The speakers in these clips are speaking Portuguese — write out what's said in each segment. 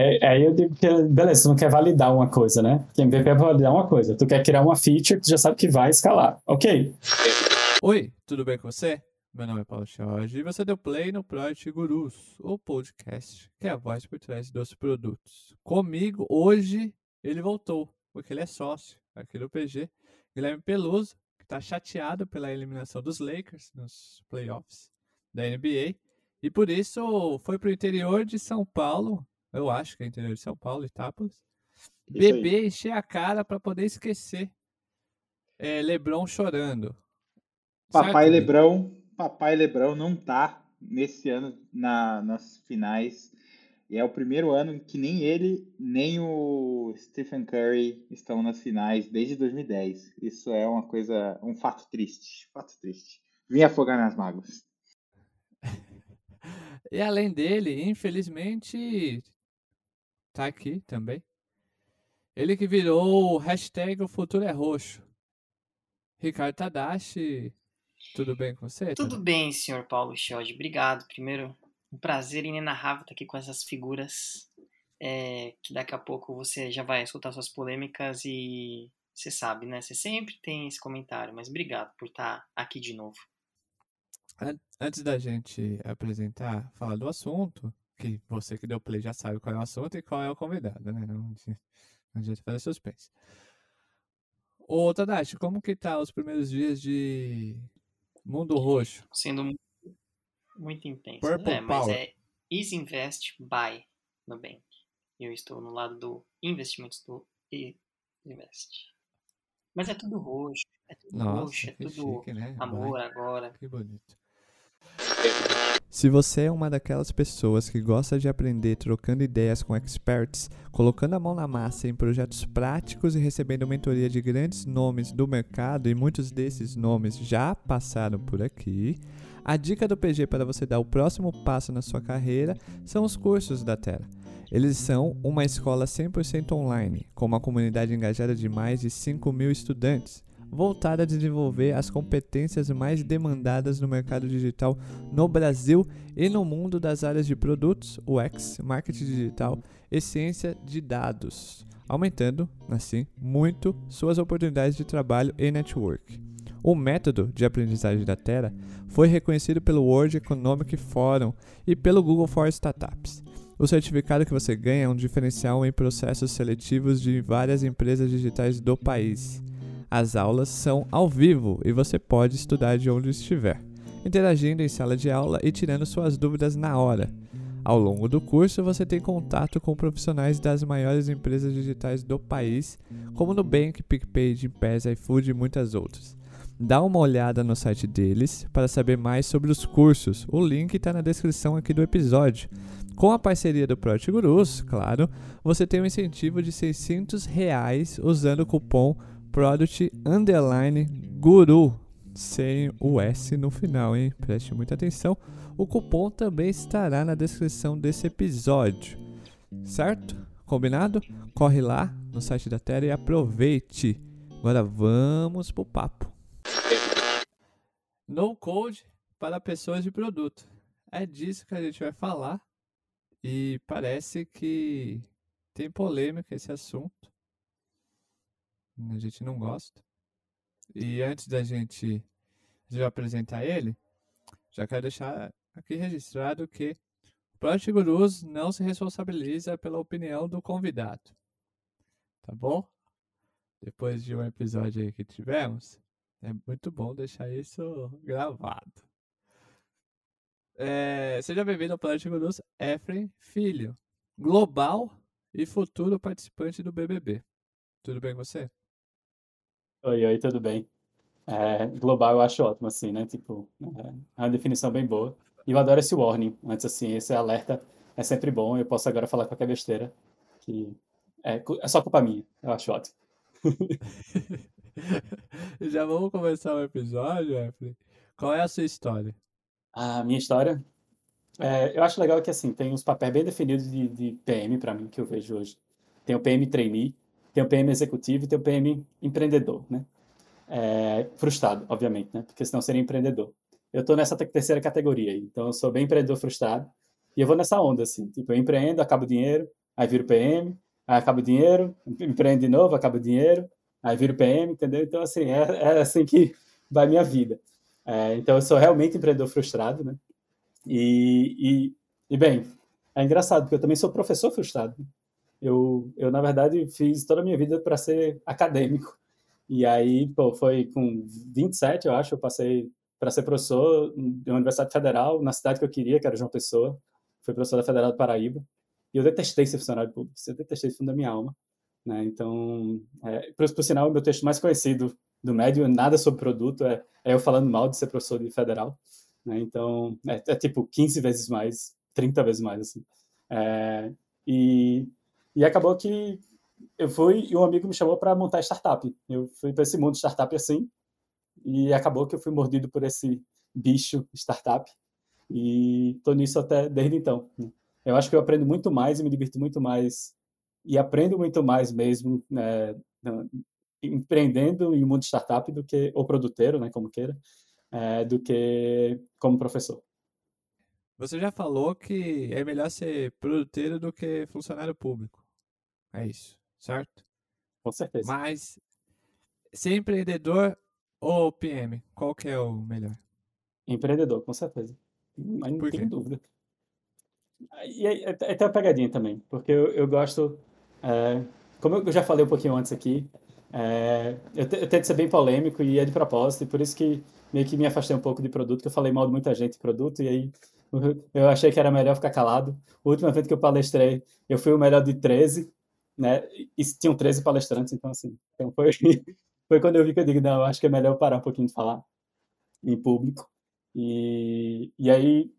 É, aí eu digo que, beleza, tu não quer validar uma coisa, né? Porque MVP é validar uma coisa. Tu quer criar uma feature que tu já sabe que vai escalar. Ok. Oi, tudo bem com você? Meu nome é Paulo Jorge e você deu play no Project Gurus, o podcast que é a voz por trás dos produtos. Comigo, hoje, ele voltou, porque ele é sócio aqui do PG. Guilherme Peluso, que está chateado pela eliminação dos Lakers nos playoffs da NBA. E por isso foi para o interior de São Paulo, eu acho que é interior de São Paulo, Itápolis, beber, encher a cara para poder esquecer é, Lebron chorando. Papai certo? Lebrão, Papai Lebrão não tá nesse ano na, nas finais. E é o primeiro ano que nem ele, nem o Stephen Curry estão nas finais desde 2010. Isso é uma coisa, um fato triste. Fato triste. Vim afogar nas mágoas. e além dele, infelizmente, tá aqui também. Ele que virou o hashtag O Futuro é Roxo. Ricardo Tadashi, tudo bem com você? Tudo bem, senhor Paulo Schode. Obrigado. Primeiro, um prazer inenarrável estar aqui com essas figuras. É, que daqui a pouco você já vai escutar suas polêmicas e você sabe, né? Você sempre tem esse comentário, mas obrigado por estar aqui de novo. Antes da gente apresentar, falar do assunto, que você que deu play já sabe qual é o assunto e qual é o convidado, né? Não, não adianta fazer suspense. Ô, Tadashi, como que tá os primeiros dias de Mundo Roxo? Sendo muito, muito intenso. Purple é, mas é Easy Invest Buy Nubank. Eu estou no lado do investimentos do Invest. Mas é tudo roxo. É tudo Nossa, roxo, é tudo chique, né? amor Vai. agora. Que bonito. Se você é uma daquelas pessoas que gosta de aprender trocando ideias com experts, colocando a mão na massa em projetos práticos e recebendo mentoria de grandes nomes do mercado, e muitos desses nomes já passaram por aqui, a dica do PG para você dar o próximo passo na sua carreira são os cursos da Terra. Eles são uma escola 100% online, com uma comunidade engajada de mais de 5 mil estudantes voltada a desenvolver as competências mais demandadas no mercado digital no Brasil e no mundo das áreas de produtos, UX, marketing digital e ciência de dados, aumentando, assim, muito suas oportunidades de trabalho e network. O método de aprendizagem da Terra foi reconhecido pelo World Economic Forum e pelo Google for Startups. O certificado que você ganha é um diferencial em processos seletivos de várias empresas digitais do país. As aulas são ao vivo e você pode estudar de onde estiver, interagindo em sala de aula e tirando suas dúvidas na hora. Ao longo do curso, você tem contato com profissionais das maiores empresas digitais do país, como Nubank, PicPay, Gympass, iFood e muitas outras. Dá uma olhada no site deles para saber mais sobre os cursos. O link está na descrição aqui do episódio. Com a parceria do Project Gurus, claro, você tem um incentivo de 600 reais usando o cupom Product Underline Guru, sem o S no final, hein? Preste muita atenção. O cupom também estará na descrição desse episódio, certo? Combinado? Corre lá no site da Terra e aproveite. Agora vamos pro papo. No code para pessoas de produto. É disso que a gente vai falar. E parece que tem polêmica esse assunto a gente não gosta. E antes da gente, de apresentar ele, já quero deixar aqui registrado que o Project Gurus não se responsabiliza pela opinião do convidado. Tá bom? Depois de um episódio aí que tivemos, é muito bom deixar isso gravado. É, seja bem-vindo ao Project Gurus Efren Filho, global e futuro participante do BBB. Tudo bem com você? Oi, oi, tudo bem? É, global eu acho ótimo, assim, né? Tipo, é uma definição bem boa. E eu adoro esse warning. Antes, assim, esse alerta é sempre bom. Eu posso agora falar qualquer besteira. Que é, é só culpa minha. Eu acho ótimo. Já vamos começar o episódio, Efraim. Qual é a sua história? A minha história? É, eu acho legal que, assim, tem uns papéis bem definidos de, de PM para mim, que eu vejo hoje. Tem o PM trainee, tem o PM executivo e tem o PM empreendedor, né? É, frustrado, obviamente, né? Porque senão seria empreendedor. Eu estou nessa terceira categoria então eu sou bem empreendedor frustrado e eu vou nessa onda, assim. Tipo, eu empreendo, acabo o dinheiro, aí viro PM, aí acaba o dinheiro, empreendo de novo, acaba o dinheiro, aí viro PM, entendeu? Então, assim, é, é assim que vai minha vida. É, então, eu sou realmente empreendedor frustrado, né? E, e, e, bem, é engraçado, porque eu também sou professor frustrado. Eu, eu na verdade, fiz toda a minha vida para ser acadêmico. E aí, pô, foi com 27, eu acho, eu passei para ser professor de uma Universidade Federal, na cidade que eu queria, que era João Pessoa. Fui professor da Federal do Paraíba. E eu detestei ser funcionário público, eu detestei isso da minha alma. Né? Então, é, por, por sinal, o meu texto mais conhecido do médio, nada sobre produto, é, é eu falando mal de ser professor de federal. Né? Então, é, é, tipo 15 vezes mais, 30 vezes mais, assim. É, e, e acabou que eu fui e um amigo me chamou para montar startup. Eu fui para esse mundo startup assim, e acabou que eu fui mordido por esse bicho startup. E estou nisso até desde então. Eu acho que eu aprendo muito mais e me divirto muito mais e aprendo muito mais mesmo né, empreendendo em mundo startup do que ou produteiro, né, como queira, é, do que como professor. Você já falou que é melhor ser produteiro do que funcionário público. É isso, certo? Com certeza. Mas ser empreendedor ou PM, qual que é o melhor? Empreendedor, com certeza. Mas não tem dúvida. E é, é, tem uma pegadinha também, porque eu, eu gosto, é, como eu já falei um pouquinho antes aqui, é, eu, te, eu, tento ser bem polêmico e é de propósito, e por isso que meio que me afastei um pouco de produto, que eu falei mal de muita gente de produto, e aí eu achei que era melhor ficar calado. O último evento que eu palestrei, eu fui o melhor de 13, né? E tinham 13 palestrantes, então assim, então foi, foi quando eu vi que eu digo, não, acho que é melhor parar um pouquinho de falar em público. E, e aí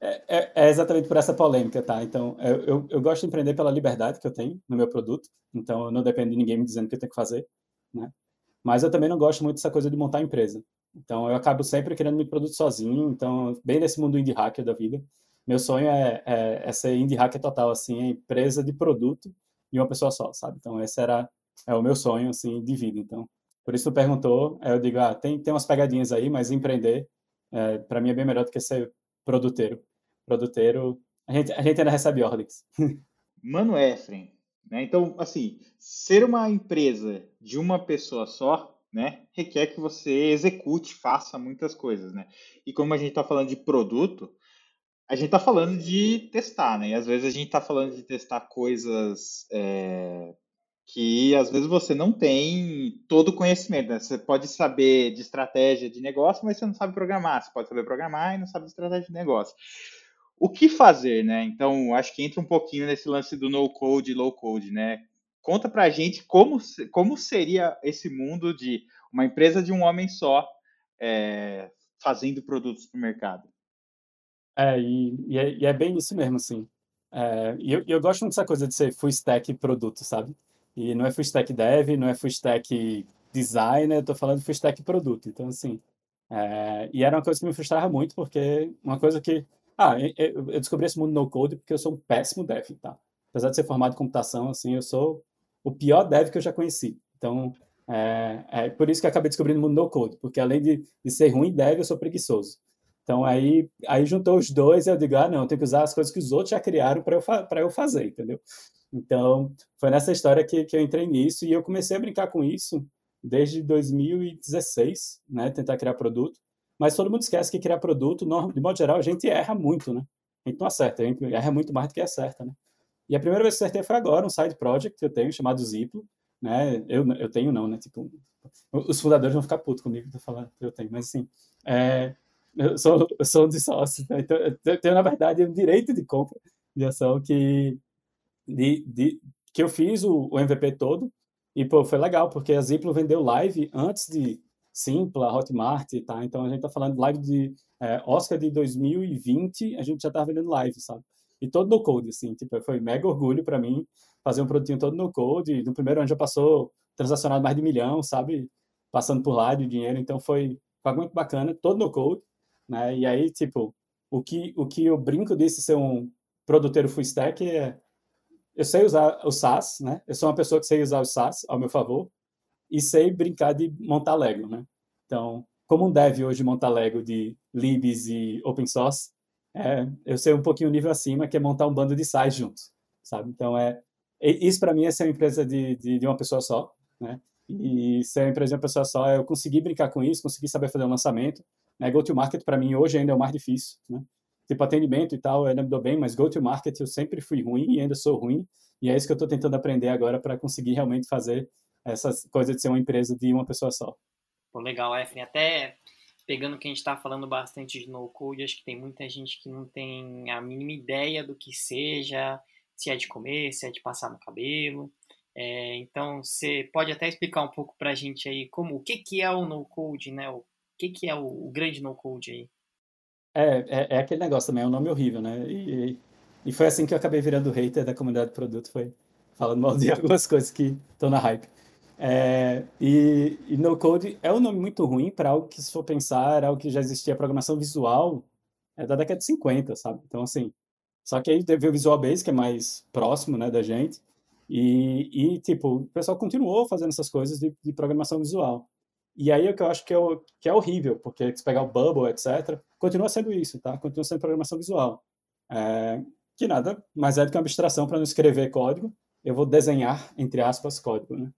é, é, é, exatamente por essa polêmica, tá? Então, eu, eu, eu, gosto de empreender pela liberdade que eu tenho no meu produto, então eu não dependo de ninguém me dizendo o que eu tenho que fazer, né? Mas eu também não gosto muito dessa coisa de montar empresa. Então, eu acabo sempre querendo meu produto sozinho, então, bem nesse mundo indie hacker da vida. Meu sonho é, é, é ser indie hacker total, assim, é empresa de produto e uma pessoa só, sabe? Então, esse era é o meu sonho, assim, de vida. Então, por isso tu perguntou, eu digo, ah, tem, tem umas pegadinhas aí, mas empreender, é, para mim, é bem melhor do que ser produteiro produteiro, a gente, a gente ainda recebe ordens. Mano Efren, né? Então, assim, ser uma empresa de uma pessoa só, né, requer que você execute, faça muitas coisas, né? E como a gente está falando de produto, a gente está falando de testar, né? E às vezes a gente está falando de testar coisas é, que às vezes você não tem todo o conhecimento. Né? Você pode saber de estratégia de negócio, mas você não sabe programar. Você pode saber programar e não sabe de estratégia de negócio o que fazer, né? Então, acho que entra um pouquinho nesse lance do no code low code, né? Conta pra gente como, como seria esse mundo de uma empresa de um homem só é, fazendo produtos para o mercado. É e, e, é, e, é, bem isso mesmo, assim. É, e eu, eu gosto muito dessa coisa de ser full stack produto, sabe? E não é full stack dev, não é full stack designer, eu tô falando full stack produto. Então, assim, é, e era uma coisa que me frustrava muito, porque uma coisa que ah, eu descobri esse mundo no code porque eu sou um péssimo dev, tá? Apesar de ser formado em computação, assim, eu sou o pior dev que eu já conheci. Então, é, é por isso que acabei descobrindo o mundo no code, porque além de, de ser ruim dev, eu sou preguiçoso. Então, aí, aí juntou os dois e eu digo, ah, não, tenho que usar as coisas que os outros já criaram para eu, eu fazer, entendeu? Então, foi nessa história que, que eu entrei nisso e eu comecei a brincar com isso desde 2016, né? Tentar criar produto. Mas todo mundo esquece que criar produto, de modo geral, a gente erra muito, né? A gente não acerta, a gente erra muito mais do que acerta, né? E a primeira vez que acertei foi agora, um side project que eu tenho chamado Ziplo, né? Eu, eu tenho não, né? Tipo, os fundadores vão ficar putos comigo de falar que eu tenho, mas assim, é, eu sou, eu sou de sócio, né? então eu tenho, na verdade, um direito de compra de ação que, de, de, que eu fiz o, o MVP todo, e pô, foi legal, porque a Ziplo vendeu live antes de, Simpla, Hotmart, tá? Então a gente tá falando live de é, Oscar de 2020, a gente já tá vendendo live, sabe? E todo no code, assim, tipo, foi mega orgulho para mim fazer um produtinho todo no code. No primeiro ano já passou transacionado mais de milhão, sabe? Passando por lá de dinheiro, então foi, foi muito bacana, todo no code, né? E aí, tipo, o que, o que eu brinco desse ser um produteiro full stack é eu sei usar o SaaS, né? Eu sou uma pessoa que sei usar o SaaS ao meu favor, e sei brincar de montar Lego, né? Então, como um dev hoje montar Lego de libs e open source, é, eu sei um pouquinho o nível acima, que é montar um bando de sites juntos. sabe? Então, é, isso para mim é ser uma empresa de, de, de, uma pessoa só, né? E ser uma empresa de uma pessoa só eu conseguir brincar com isso, conseguir saber fazer um lançamento. Né? Go-to-market para mim hoje ainda é o mais difícil, né? Tipo, atendimento e tal, eu ainda me dou bem, mas go-to-market eu sempre fui ruim e ainda sou ruim. E é isso que eu estou tentando aprender agora para conseguir realmente fazer essas coisas de ser uma empresa de uma pessoa só. Pô, legal, Efren. Até pegando que a gente está falando bastante de no-code, acho que tem muita gente que não tem a mínima ideia do que seja, se é de comer, se é de passar no cabelo. É, então, você pode até explicar um pouco para a gente aí como o que, que é o no-code, né? O que, que é o, o grande no-code aí? É, é, é, aquele negócio também, é um nome horrível, né? E, e foi assim que eu acabei virando hater da comunidade de produto, foi falando mal de algumas coisas que estão na hype. É, e, e no code é um nome muito ruim para algo que, se for pensar, era algo que já existia programação visual é da década de 50, sabe? Então, assim, só que aí teve o Visual Basic, que é mais próximo, né, da gente, e, e tipo, o pessoal continuou fazendo essas coisas de, de programação visual. E aí é o que eu acho que é, o, que é horrível, porque se pegar o Bubble, etc., continua sendo isso, tá? Continua sendo programação visual. É, que nada mais é do que uma abstração para não escrever código, eu vou desenhar, entre aspas, código, né?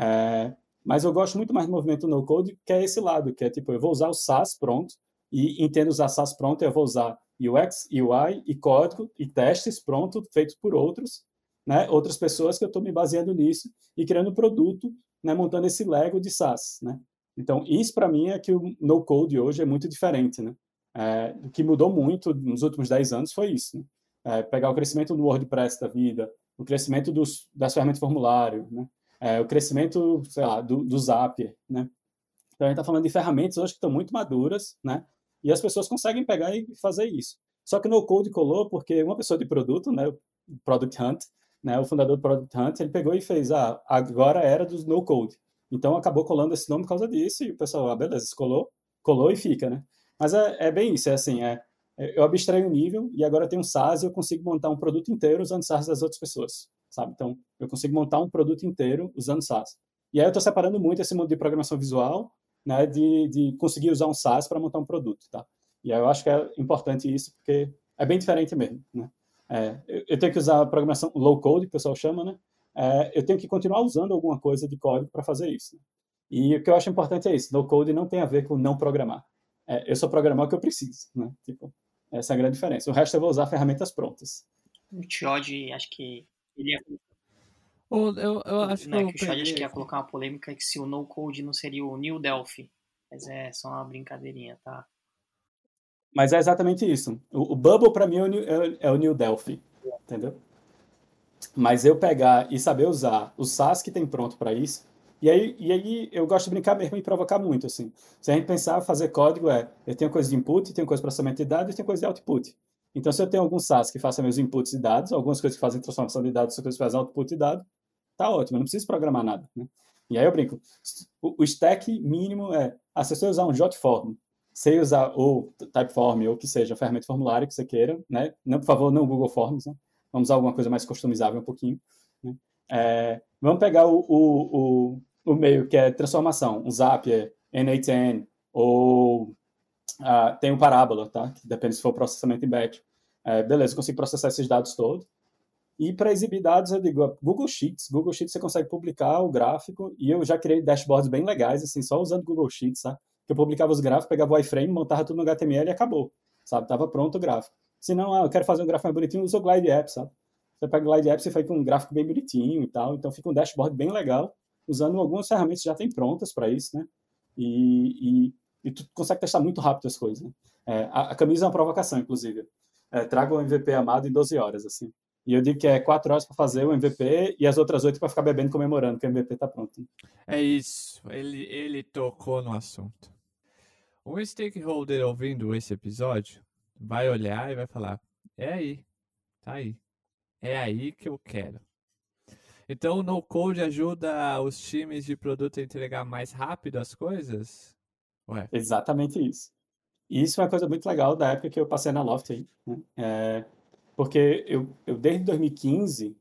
É, mas eu gosto muito mais do movimento no code, que é esse lado, que é tipo, eu vou usar o SAS pronto, e entendo usar SAS pronto, eu vou usar UX, UI e código e testes pronto, feitos por outros, né, outras pessoas que eu estou me baseando nisso e criando produto, né, montando esse Lego de SaaS, né. Então, isso para mim é que o no code hoje é muito diferente, né. É, o que mudou muito nos últimos 10 anos foi isso, né? é, pegar o crescimento do WordPress da vida, o crescimento dos, das ferramentas de formulário, né? É, o crescimento, sei lá, do, do Zapier, né? Então, a gente está falando de ferramentas hoje que estão muito maduras, né? E as pessoas conseguem pegar e fazer isso. Só que no Code colou porque uma pessoa de produto, né, Product Hunt, né, o fundador do Product Hunt, ele pegou e fez, ah, agora era dos no code. Então acabou colando esse nome por causa disso e o pessoal, ah, beleza, colou, colou e fica, né? Mas é, é bem isso, é assim, é, eu abstraio o nível e agora tem um SaaS e eu consigo montar um produto inteiro usando SaaS das outras pessoas sabe? Então, eu consigo montar um produto inteiro usando SaaS. E aí eu estou separando muito esse mundo de programação visual, né, de, de conseguir usar um SaaS para montar um produto, tá? E aí eu acho que é importante isso, porque é bem diferente mesmo, né? É, eu tenho que usar a programação low code, que o pessoal chama, né? É, eu tenho que continuar usando alguma coisa de código para fazer isso. Né? E o que eu acho importante é isso, no code não tem a ver com não programar. É, eu sou programar o que eu preciso, né? Tipo, essa é a grande diferença. O resto eu vou usar ferramentas prontas. O Tiod, acho que ele ia... eu, eu, eu acho né, que, que o Chad acho que ia colocar uma polêmica que se o no code não seria o New Delphi. Mas é só uma brincadeirinha, tá? Mas é exatamente isso. O, o Bubble para mim é o, New, é, é o New Delphi, entendeu? Mas eu pegar e saber usar o SaaS que tem pronto para isso, e aí, e aí eu gosto de brincar mesmo e provocar muito, assim. Se a gente pensar, fazer código é, eu tenho coisa de input, tenho coisa de processamento de dados e tenho coisa de output. Então, se eu tenho algum SaaS que faça meus inputs de dados, algumas coisas que fazem transformação de dados, outras coisas que fazem output de dados, tá ótimo, eu não preciso programar nada. Né? E aí eu brinco, o, stack mínimo é, ah, se você usar um JotForm, sei usar ou Typeform, ou que seja, ferramenta formulário que você queira, né? Não, por favor, não Google Forms, né? Vamos usar alguma coisa mais customizável um pouquinho. Né? É, vamos pegar o, o, o, o, meio que é transformação, um Zapier, N8N, ou Uh, tem um parábola, tá? Que depende se for processamento em batch. É, beleza, eu consigo processar esses dados todos. E para exibir dados, eu digo, Google Sheets. Google Sheets você consegue publicar o gráfico e eu já criei dashboards bem legais, assim, só usando Google Sheets, tá? Que eu publicava os gráficos, pegava o iframe, montava tudo no HTML e acabou, sabe? Tava pronto o gráfico. Se não, ah, eu quero fazer um gráfico mais bonitinho, usa o Glide App, sabe? Você pega o Glide App, você faz com um gráfico bem bonitinho e tal, então fica um dashboard bem legal, usando algumas ferramentas já tem prontas para isso, né? E, e e tu consegue testar muito rápido as coisas. Né? É, a, a, camisa é uma provocação, inclusive. É, traga o MVP amado em 12 horas, assim. E eu digo que é 4 horas para fazer o MVP e as outras 8 para ficar bebendo comemorando que o MVP está pronto. É isso, ele, ele tocou no assunto. Um stakeholder ouvindo esse episódio vai olhar e vai falar: é aí, tá aí. É aí que eu quero. Então o no code ajuda os times de produto a entregar mais rápido as coisas? Ué. Exatamente isso. E isso é uma coisa muito legal da época que eu passei na Loft aí, né? é, porque eu, eu, desde 2015,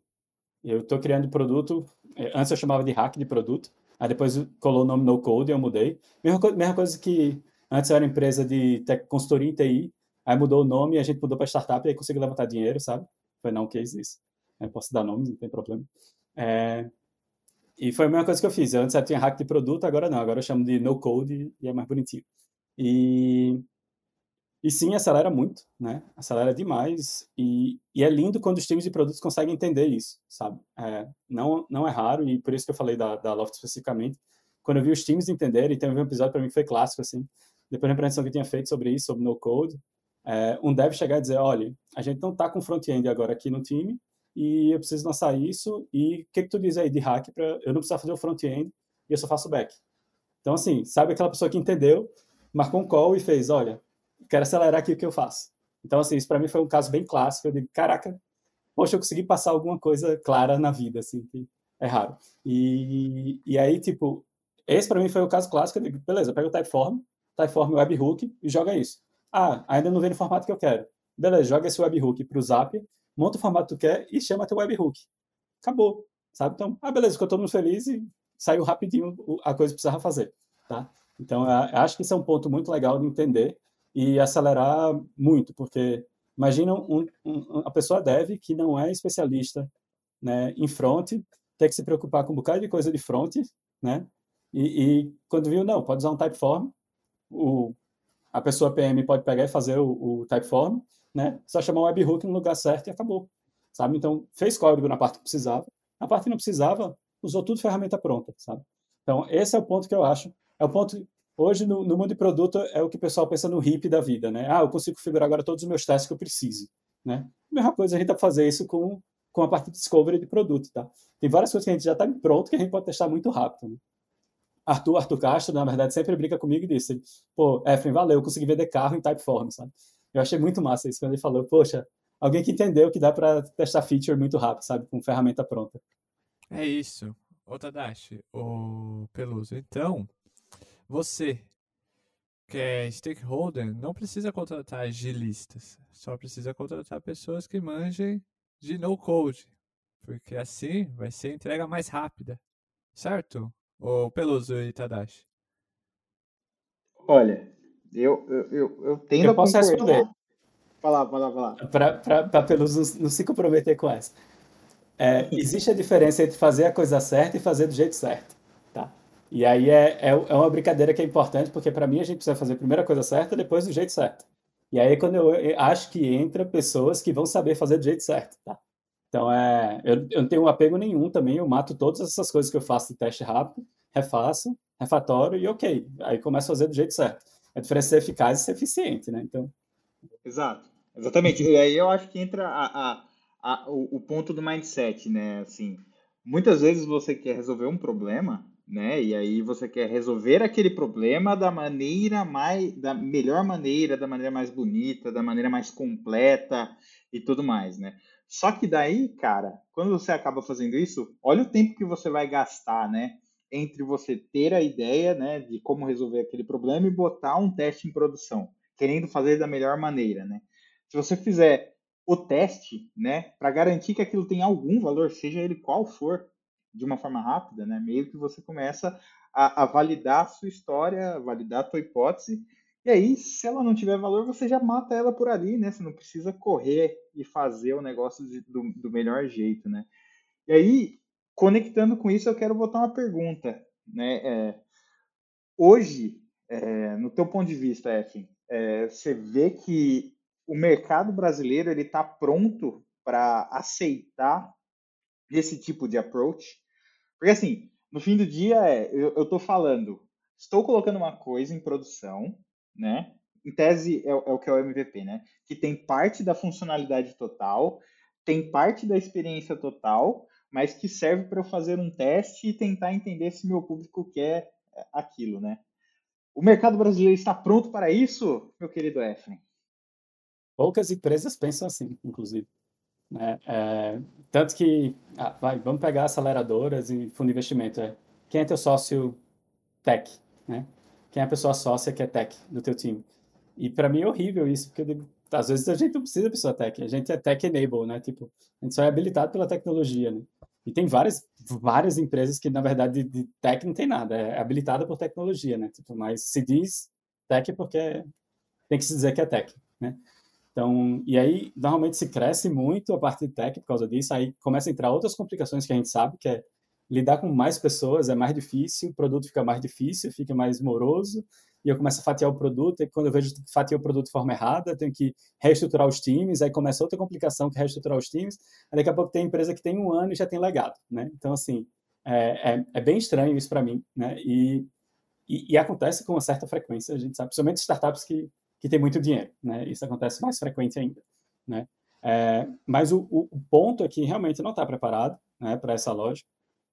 eu estou criando produto, é, antes eu chamava de hack de produto, aí depois colou o nome No Code e eu mudei. Mesma, mesma coisa que antes eu era empresa de tech, consultoria em TI, aí mudou o nome a gente mudou para startup e aí consegui levantar dinheiro, sabe? Foi não, que é isso. Eu posso dar nomes, não tem problema. É, e foi a mesma coisa que eu fiz. Antes eu tinha hack de produto, agora não. Agora eu chamo de no code e é mais bonitinho. E, e sim, acelera muito, né? Acelera demais. E, e é lindo quando os times de produtos conseguem entender isso, sabe? É, não, não é raro, e por isso que eu falei da, da Loft especificamente. Quando eu vi os times entenderem, tem um episódio para mim que foi clássico, assim, depois da apresentação que eu tinha feito sobre isso, sobre no code, é, um dev chegar e dizer, olha, a gente não está com front-end agora aqui no time, e eu preciso lançar isso, e o que, que tu diz aí de hack para eu não precisar fazer o front-end e eu só faço back? Então, assim, sabe aquela pessoa que entendeu, marcou um call e fez, olha, quero acelerar aqui o que eu faço. Então, assim, isso para mim foi um caso bem clássico. Eu digo, caraca, poxa, eu consegui passar alguma coisa clara na vida, assim, que é raro. E, e aí, tipo, esse para mim foi o caso clássico. Eu digo, beleza, pega o Typeform, Typeform webhook e joga isso. Ah, ainda não vem no formato que eu quero. Beleza, joga esse webhook para o Zap, monta o formato que tu quer e chama teu webhook. Acabou, sabe? Então, ah, beleza, ficou todo mundo feliz e saiu rapidinho a coisa que precisava fazer, tá? Então, acho que isso é um ponto muito legal de entender e acelerar muito, porque imagina um, um, uma pessoa dev que não é especialista né, em front, ter que se preocupar com um bocado de coisa de front, né? E, e quando viu, não, pode usar um typeform, o, a pessoa PM pode pegar e fazer o, o typeform, né? Só chamar o webhook no lugar certo e acabou, sabe? Então, fez código na parte que precisava, na parte que não precisava, usou tudo ferramenta pronta, sabe? Então, esse é o ponto que eu acho, é o ponto Hoje, no, no, mundo de produto, é o que o pessoal pensa no hip da vida, né? Ah, eu consigo configurar agora todos os meus testes que eu preciso, né? Mesma coisa, a gente dá para fazer isso com, com a parte de discovery de produto, tá? Tem várias coisas que a gente já está pronto que a gente pode testar muito rápido, né? Arthur, Arthur Castro, na verdade, sempre brinca comigo e disse, pô, Efren, valeu, eu consegui vender carro em Typeform, sabe? Eu achei muito massa isso quando ele falou, poxa, alguém que entendeu que dá para testar feature muito rápido, sabe? Com ferramenta pronta. É isso. Ô Tadashi, ô Peluso, então, você que é stakeholder não precisa contratar agilistas, só precisa contratar pessoas que manjem de no code, porque assim vai ser entrega mais rápida, certo? O Peluso e Tadashi. Olha, eu, eu, eu, eu tendo eu posso responder. Fala, fala, fala. Para Peluso não se comprometer com essa. É, existe a diferença entre fazer a coisa certa e fazer do jeito certo. E aí é, é, é uma brincadeira que é importante, porque para mim a gente precisa fazer a primeira coisa certa, depois do jeito certo. E aí quando eu, eu acho que entra pessoas que vão saber fazer do jeito certo, tá? Então, é, eu, eu não tenho um apego nenhum também, eu mato todas essas coisas que eu faço de teste rápido, refaço, refatório e ok. Aí começo a fazer do jeito certo. A diferença é eficaz e eficiente, né? Então... Exato, exatamente. E aí eu acho que entra a, a, a, o, o ponto do mindset, né? Assim, muitas vezes você quer resolver um problema né? E aí você quer resolver aquele problema da maneira mais, da melhor maneira, da maneira mais bonita, da maneira mais completa e tudo mais, né? Só que daí, cara, quando você acaba fazendo isso, olha o tempo que você vai gastar, né? Entre você ter a ideia, né, de como resolver aquele problema e botar um teste em produção, querendo fazer da melhor maneira, né? Se você fizer o teste, né, para garantir que aquilo tem algum valor, seja ele qual for, de uma forma rápida, né? Meio que você começa a, a validar a sua história, validar a tua hipótese, e aí, se ela não tiver valor, você já mata ela por ali, né? Você não precisa correr e fazer o negócio de, do, do melhor jeito, né? E aí, conectando com isso, eu quero botar uma pergunta, né? É, hoje, é, no teu ponto de vista, Efim, é, você vê que o mercado brasileiro ele está pronto para aceitar esse tipo de approach. Porque assim, no fim do dia é, eu, estou falando, estou colocando uma coisa em produção, né? Em tese é, é, o que é o MVP, né? Que tem parte da funcionalidade total, tem parte da experiência total, mas que serve para eu fazer um teste e tentar entender se meu público quer é, aquilo, né? O mercado brasileiro está pronto para isso, meu querido Efren? Poucas empresas pensam assim, inclusive. Né? É, tanto que, ah, vai, vamos pegar aceleradoras e fundo de investimento. É, quem é teu sócio tech? Né? Quem é a pessoa sócia que é tech do teu time? E para mim é horrível isso, porque às vezes a gente não precisa de pessoa tech, a gente é tech enable, né? Tipo, a gente só é habilitado pela tecnologia, né? E tem várias, várias empresas que, na verdade, de, de tech não tem nada, é habilitada por tecnologia, né? Tipo, mas se diz tech porque tem que se dizer que é tech, né? Então, e aí, normalmente se cresce muito a parte de tech por causa disso, aí começa a entrar outras complicações que a gente sabe, que é lidar com mais pessoas é mais difícil, o produto fica mais difícil, fica mais moroso, e eu começo a fatiar o produto, e quando eu vejo que fatiei o produto de forma errada, eu tenho que reestruturar os times, aí começa outra complicação que é reestruturar os times, aí daqui a pouco tem empresa que tem um ano e já tem legado, né? Então, assim, é, é, é bem estranho isso para mim, né? E, e, e, acontece com uma certa frequência, a gente sabe, principalmente startups que, que têm muito dinheiro, né? Isso acontece mais frequente ainda, né? É, mas o, o, ponto é que realmente não está preparado né, para essa loja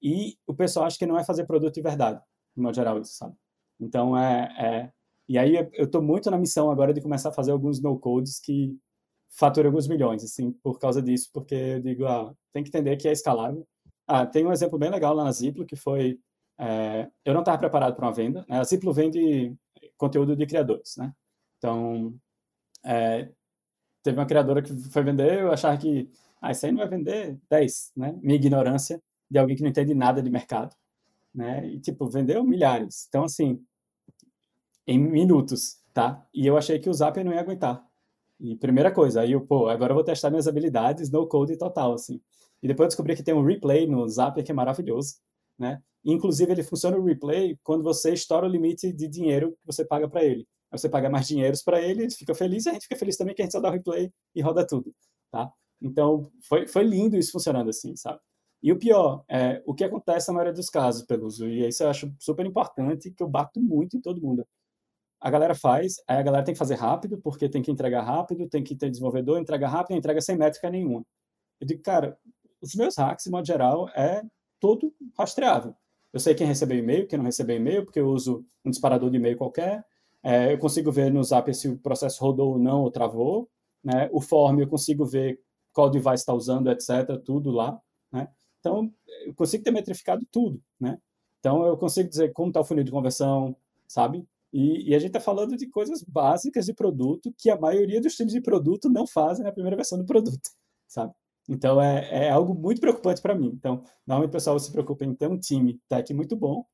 e o pessoal acha que não é fazer produto de verdade, de modo geral, isso, sabe? Então, é, é e aí eu estou muito na missão agora de começar a fazer alguns no-codes que faturam alguns milhões, assim, por causa disso, porque eu digo, ah, tem que entender que é escalável. Ah, tem um exemplo bem legal lá na Ziplo, que foi, é, eu não estava preparado para uma venda, né? a Ziplo vende conteúdo de criadores, né? Então, é, teve uma criadora que foi vender, eu achava que, ah, isso aí não vai vender 10, né? Minha ignorância de alguém que não entende nada de mercado né? E, tipo, vendeu milhares. Então, assim, em minutos, tá? E eu achei que o Zapier não ia aguentar. E primeira coisa, aí eu, pô, agora eu vou testar minhas habilidades no code total, assim. E depois eu descobri que tem um replay no Zapier que é maravilhoso, né? inclusive, ele funciona o replay quando você estoura o limite de dinheiro que você paga para ele. Aí você paga mais dinheiros para ele, ele fica feliz e a gente fica feliz também que a gente só dá o replay e roda tudo, tá? Então, foi, foi lindo isso funcionando assim, sabe? E o pior, é, o que acontece na maioria dos casos, Peluso, e isso eu acho super importante, que eu bato muito em todo mundo. A galera faz, aí a galera tem que fazer rápido, porque tem que entregar rápido, tem que ter desenvolvedor, entrega rápido, entrega sem métrica nenhuma. Eu digo, cara, os meus hacks, de modo geral, é todo rastreável. Eu sei quem recebeu e-mail, quem não recebeu e-mail, porque eu uso um disparador de e-mail qualquer. É, eu consigo ver no Zap se o processo rodou ou não, ou travou. Né? O form eu consigo ver qual device está usando, etc., tudo lá. Então, eu consigo ter metrificado tudo, né? Então, eu consigo dizer como está o funil de conversão, sabe? E, e a gente está falando de coisas básicas de produto que a maioria dos times de produto não fazem na primeira versão do produto, sabe? Então, é, é algo muito preocupante para mim. Então, normalmente o pessoal se preocupa em ter um time tech muito bom,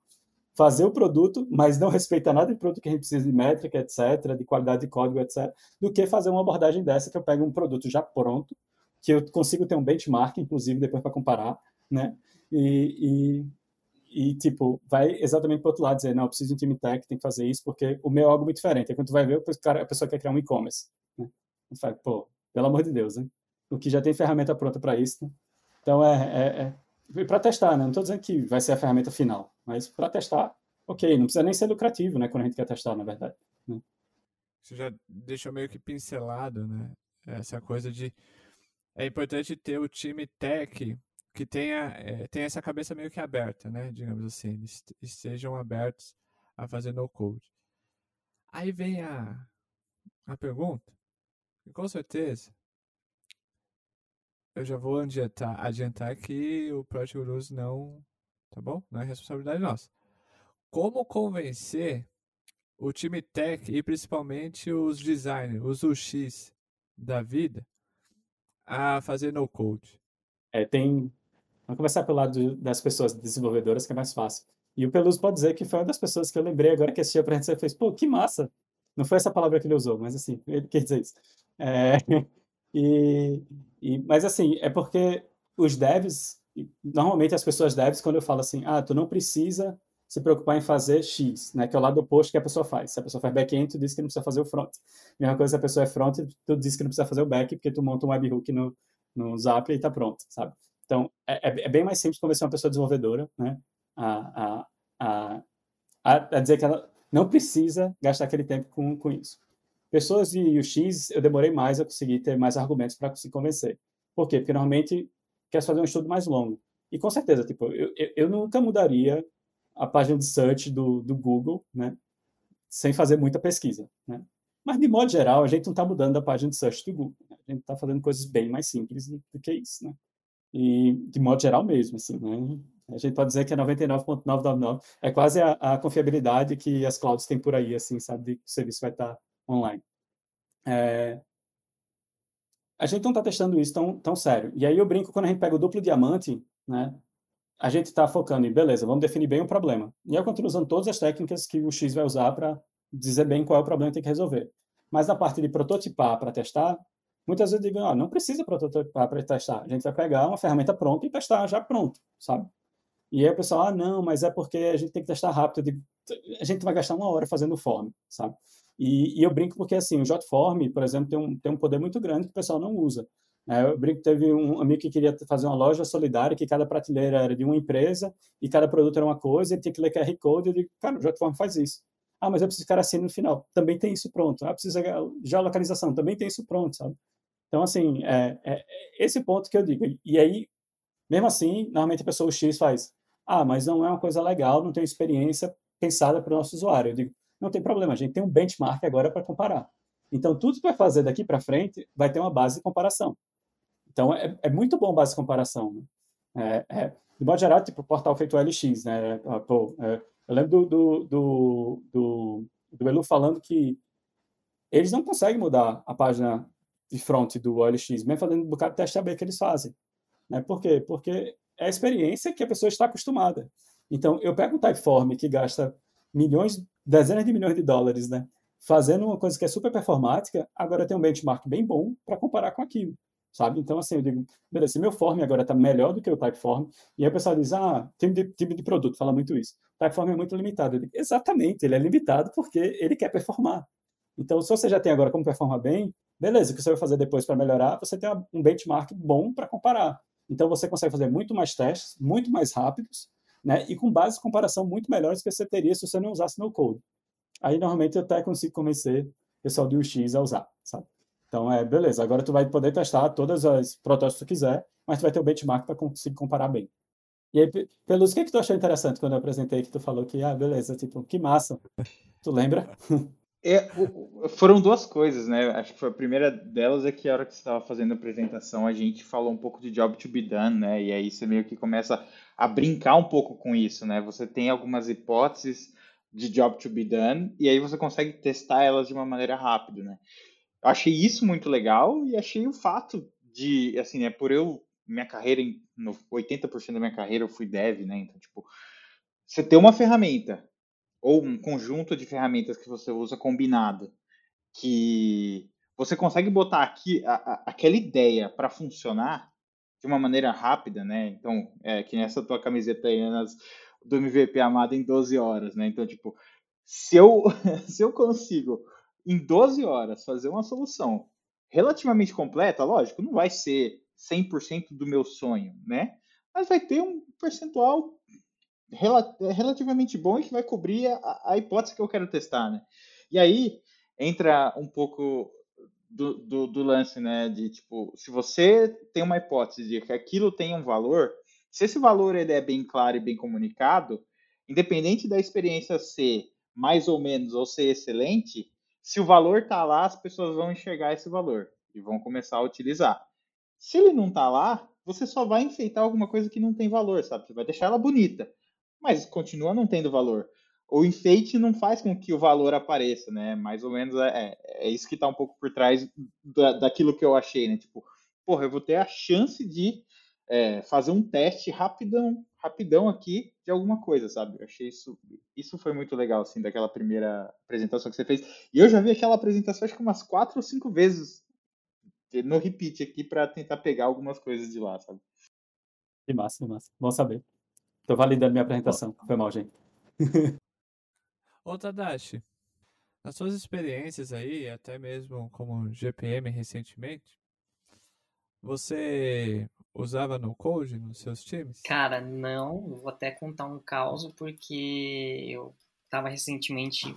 fazer o produto, mas não respeita nada de produto que a gente precisa de métrica, etc., de qualidade de código, etc., do que fazer uma abordagem dessa que eu pego um produto já pronto, que eu consigo ter um benchmark, inclusive, depois para comparar, né? E, e, e, tipo, vai exatamente para o outro lado, dizer, não, eu preciso de um time tech, tem que fazer isso, porque o meu é algo muito diferente. Aí quando tu vai ver, o cara, a pessoa quer criar um e-commerce. Né? Fala, pô, pelo amor de Deus, né? O que já tem ferramenta pronta para isso, né? Então, é, é, é para testar, né? Não estou dizendo que vai ser a ferramenta final, mas para testar, ok, não precisa nem ser lucrativo, né? Quando a gente quer testar, na verdade. Né? Você já deixou meio que pincelado, né? Essa coisa de é importante ter o time tech que tenha, é, tenha essa cabeça meio que aberta, né? Digamos assim, eles estejam abertos a fazer no code. Aí vem a, a pergunta, e com certeza eu já vou adiantar, adiantar que o Project Gurus não, tá bom? Não é responsabilidade nossa. Como convencer o time tech e principalmente os designers, os UX da vida, a fazer no code? É, tem. Vamos começar pelo lado das pessoas desenvolvedoras, que é mais fácil. E o Peluso pode dizer que foi uma das pessoas que eu lembrei agora que assistia pra gente e fez, pô, que massa! Não foi essa palavra que ele usou, mas assim, ele quer dizer isso. É, e, e, mas assim, é porque os devs, normalmente as pessoas devs, quando eu falo assim, ah, tu não precisa se preocupar em fazer X, né? Que é o lado oposto que a pessoa faz. Se a pessoa faz back-end, tu diz que não precisa fazer o front. Mesma coisa se a pessoa é front, tu diz que não precisa fazer o back, porque tu monta um webhook no, no Zap e tá pronto, sabe? Então, é, é, é bem mais simples convencer uma pessoa desenvolvedora, né? A, a, a, a, dizer que ela não precisa gastar aquele tempo com, com isso. Pessoas de UX, eu demorei mais a conseguir ter mais argumentos para conseguir convencer. Por quê? Porque normalmente quer fazer um estudo mais longo. E com certeza, tipo, eu, eu, eu nunca mudaria a página de search do, do Google, né? Sem fazer muita pesquisa, né? Mas, de modo geral, a gente não está mudando a página de search do Google. Né? A gente está fazendo coisas bem mais simples do, do, que isso, né? E, de modo geral mesmo, assim, né? A gente pode dizer que é 99.999. É quase a, a, confiabilidade que as clouds têm por aí, assim, sabe? De que o serviço vai estar online. É... A gente não está testando isso tão, tão sério. E aí eu brinco quando a gente pega o duplo diamante, né? a gente está focando em, beleza, vamos definir bem o problema. E eu continuo usando todas as técnicas que o X vai usar para dizer bem qual é o problema que tem que resolver. Mas na parte de prototipar para testar, muitas vezes eu digo, ah, não precisa para testar. A gente vai pegar uma ferramenta pronta e testar já pronto, sabe? E aí o pessoal, ah, não, mas é porque a gente tem que testar rápido. Digo, a gente vai gastar uma hora fazendo form, sabe? E, e, eu brinco porque, assim, o JotForm, por exemplo, tem um, tem um poder muito grande que o pessoal não usa. É, eu brinco teve um amigo que queria fazer uma loja solidária, que cada prateleira era de uma empresa e cada produto era uma coisa, ele tinha que ler QR Code. Eu digo, cara, o JotForm faz isso. Ah, mas eu preciso ficar assim no final. Também tem isso pronto. Ah, precisa geolocalização. Também tem isso pronto, sabe? Então, assim, é, é, é esse ponto que eu digo. E aí, mesmo assim, normalmente a pessoa X faz, ah, mas não é uma coisa legal, não tem experiência pensada para o nosso usuário. Eu digo, não tem problema, a gente tem um benchmark agora para comparar. Então, tudo que vai fazer daqui para frente vai ter uma base de comparação. Então, é, é muito bom base de comparação. Né? É, é, de modo geral, tipo, o portal feito LX, né? Ah, pô, é, eu lembro do, do, do, do, do Elu falando que eles não conseguem mudar a página de front do OLX, mesmo fazendo um bocado de teste AB que eles fazem. Né? Por quê? Porque é a experiência que a pessoa está acostumada. Então, eu pego um Typeform que gasta milhões, dezenas de milhões de dólares, né? Fazendo uma coisa que é super performática, agora tem um benchmark bem bom para comparar com aquilo, sabe? Então, assim, eu digo, beleza, meu form agora está melhor do que o Typeform, e aí o pessoal diz, ah, time de, time de produto, fala muito isso. Typeform é muito limitado. Digo, Exatamente, ele é limitado porque ele quer performar. Então, se você já tem agora como performar bem, beleza, o que você vai fazer depois para melhorar, você tem um benchmark bom para comparar. Então, você consegue fazer muito mais testes, muito mais rápidos, né? E com bases de comparação muito melhores que você teria se você não usasse no code. Aí, normalmente, eu até consigo convencer o pessoal do UX a usar, sabe? Então, é, beleza, agora tu vai poder testar todas as protótipos que tu quiser, mas tu vai ter o benchmark para conseguir comparar bem. E aí, Pelos, o que, que tu achou interessante quando eu apresentei que tu falou que, ah, beleza, tipo, que massa. Tu lembra? É, foram duas coisas, né? Acho que foi a primeira delas é que a hora que você estava fazendo a apresentação, a gente falou um pouco de job to be done, né? E aí você meio que começa a brincar um pouco com isso, né? Você tem algumas hipóteses de job to be done e aí você consegue testar elas de uma maneira rápida, né? Eu achei isso muito legal e achei o fato de, assim, né, por eu minha carreira no 80% da minha carreira eu fui dev, né? Então, tipo, você ter uma ferramenta ou um conjunto de ferramentas que você usa combinado, que você consegue botar aqui a, a, aquela ideia para funcionar de uma maneira rápida, né? Então, é que nessa tua camiseta aí, nas, do MVP amado em 12 horas, né? Então, tipo, se eu, se eu consigo em 12 horas fazer uma solução relativamente completa, lógico, não vai ser 100% do meu sonho, né? Mas vai ter um percentual é relativamente bom e que vai cobrir a, a, hipótese que eu quero testar, né? E aí entra um pouco do, do, do, lance, né? De tipo, se você tem uma hipótese de que aquilo tem um valor, se esse valor ele é bem claro e bem comunicado, independente da experiência ser mais ou menos ou ser excelente, se o valor tá lá, as pessoas vão enxergar esse valor e vão começar a utilizar. Se ele não tá lá, você só vai enfeitar alguma coisa que não tem valor, sabe? Você vai deixar ela bonita mas continua não tendo valor. O enfeite não faz com que o valor apareça, né? Mais ou menos é, é isso que está um pouco por trás da, daquilo que eu achei, né? Tipo, porra, eu vou ter a chance de é, fazer um teste rapidão, rapidão aqui de alguma coisa, sabe? Eu achei isso, isso foi muito legal, assim, daquela primeira apresentação que você fez. E eu já vi aquela apresentação acho que umas quatro ou cinco vezes no repeat aqui para tentar pegar algumas coisas de lá, sabe? Que massa, que massa. Bom saber. Tô validando minha apresentação. Foi mal, gente. Ô, Tadashi, nas suas experiências aí, até mesmo como GPM recentemente, você usava no code nos seus times? Cara, não. Vou até contar um caos, porque eu estava recentemente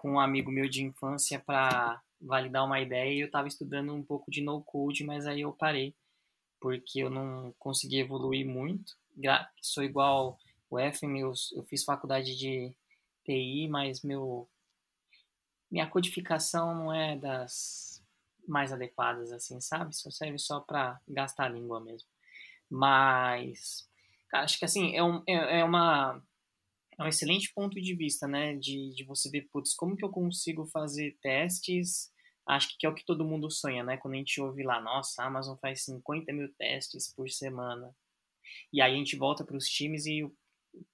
com um amigo meu de infância para validar uma ideia e eu estava estudando um pouco de no code, mas aí eu parei porque eu não consegui evoluir muito sou igual o FM, eu, eu fiz faculdade de TI, mas meu minha codificação não é das mais adequadas, assim, sabe? Só serve só para gastar a língua mesmo. Mas, acho que assim, é, um, é, é, uma, é um excelente ponto de vista, né? De, de você ver, putz, como que eu consigo fazer testes? Acho que é o que todo mundo sonha, né? Quando a gente ouve lá, nossa, a Amazon faz 50 mil testes por semana. E aí a gente volta para os times e o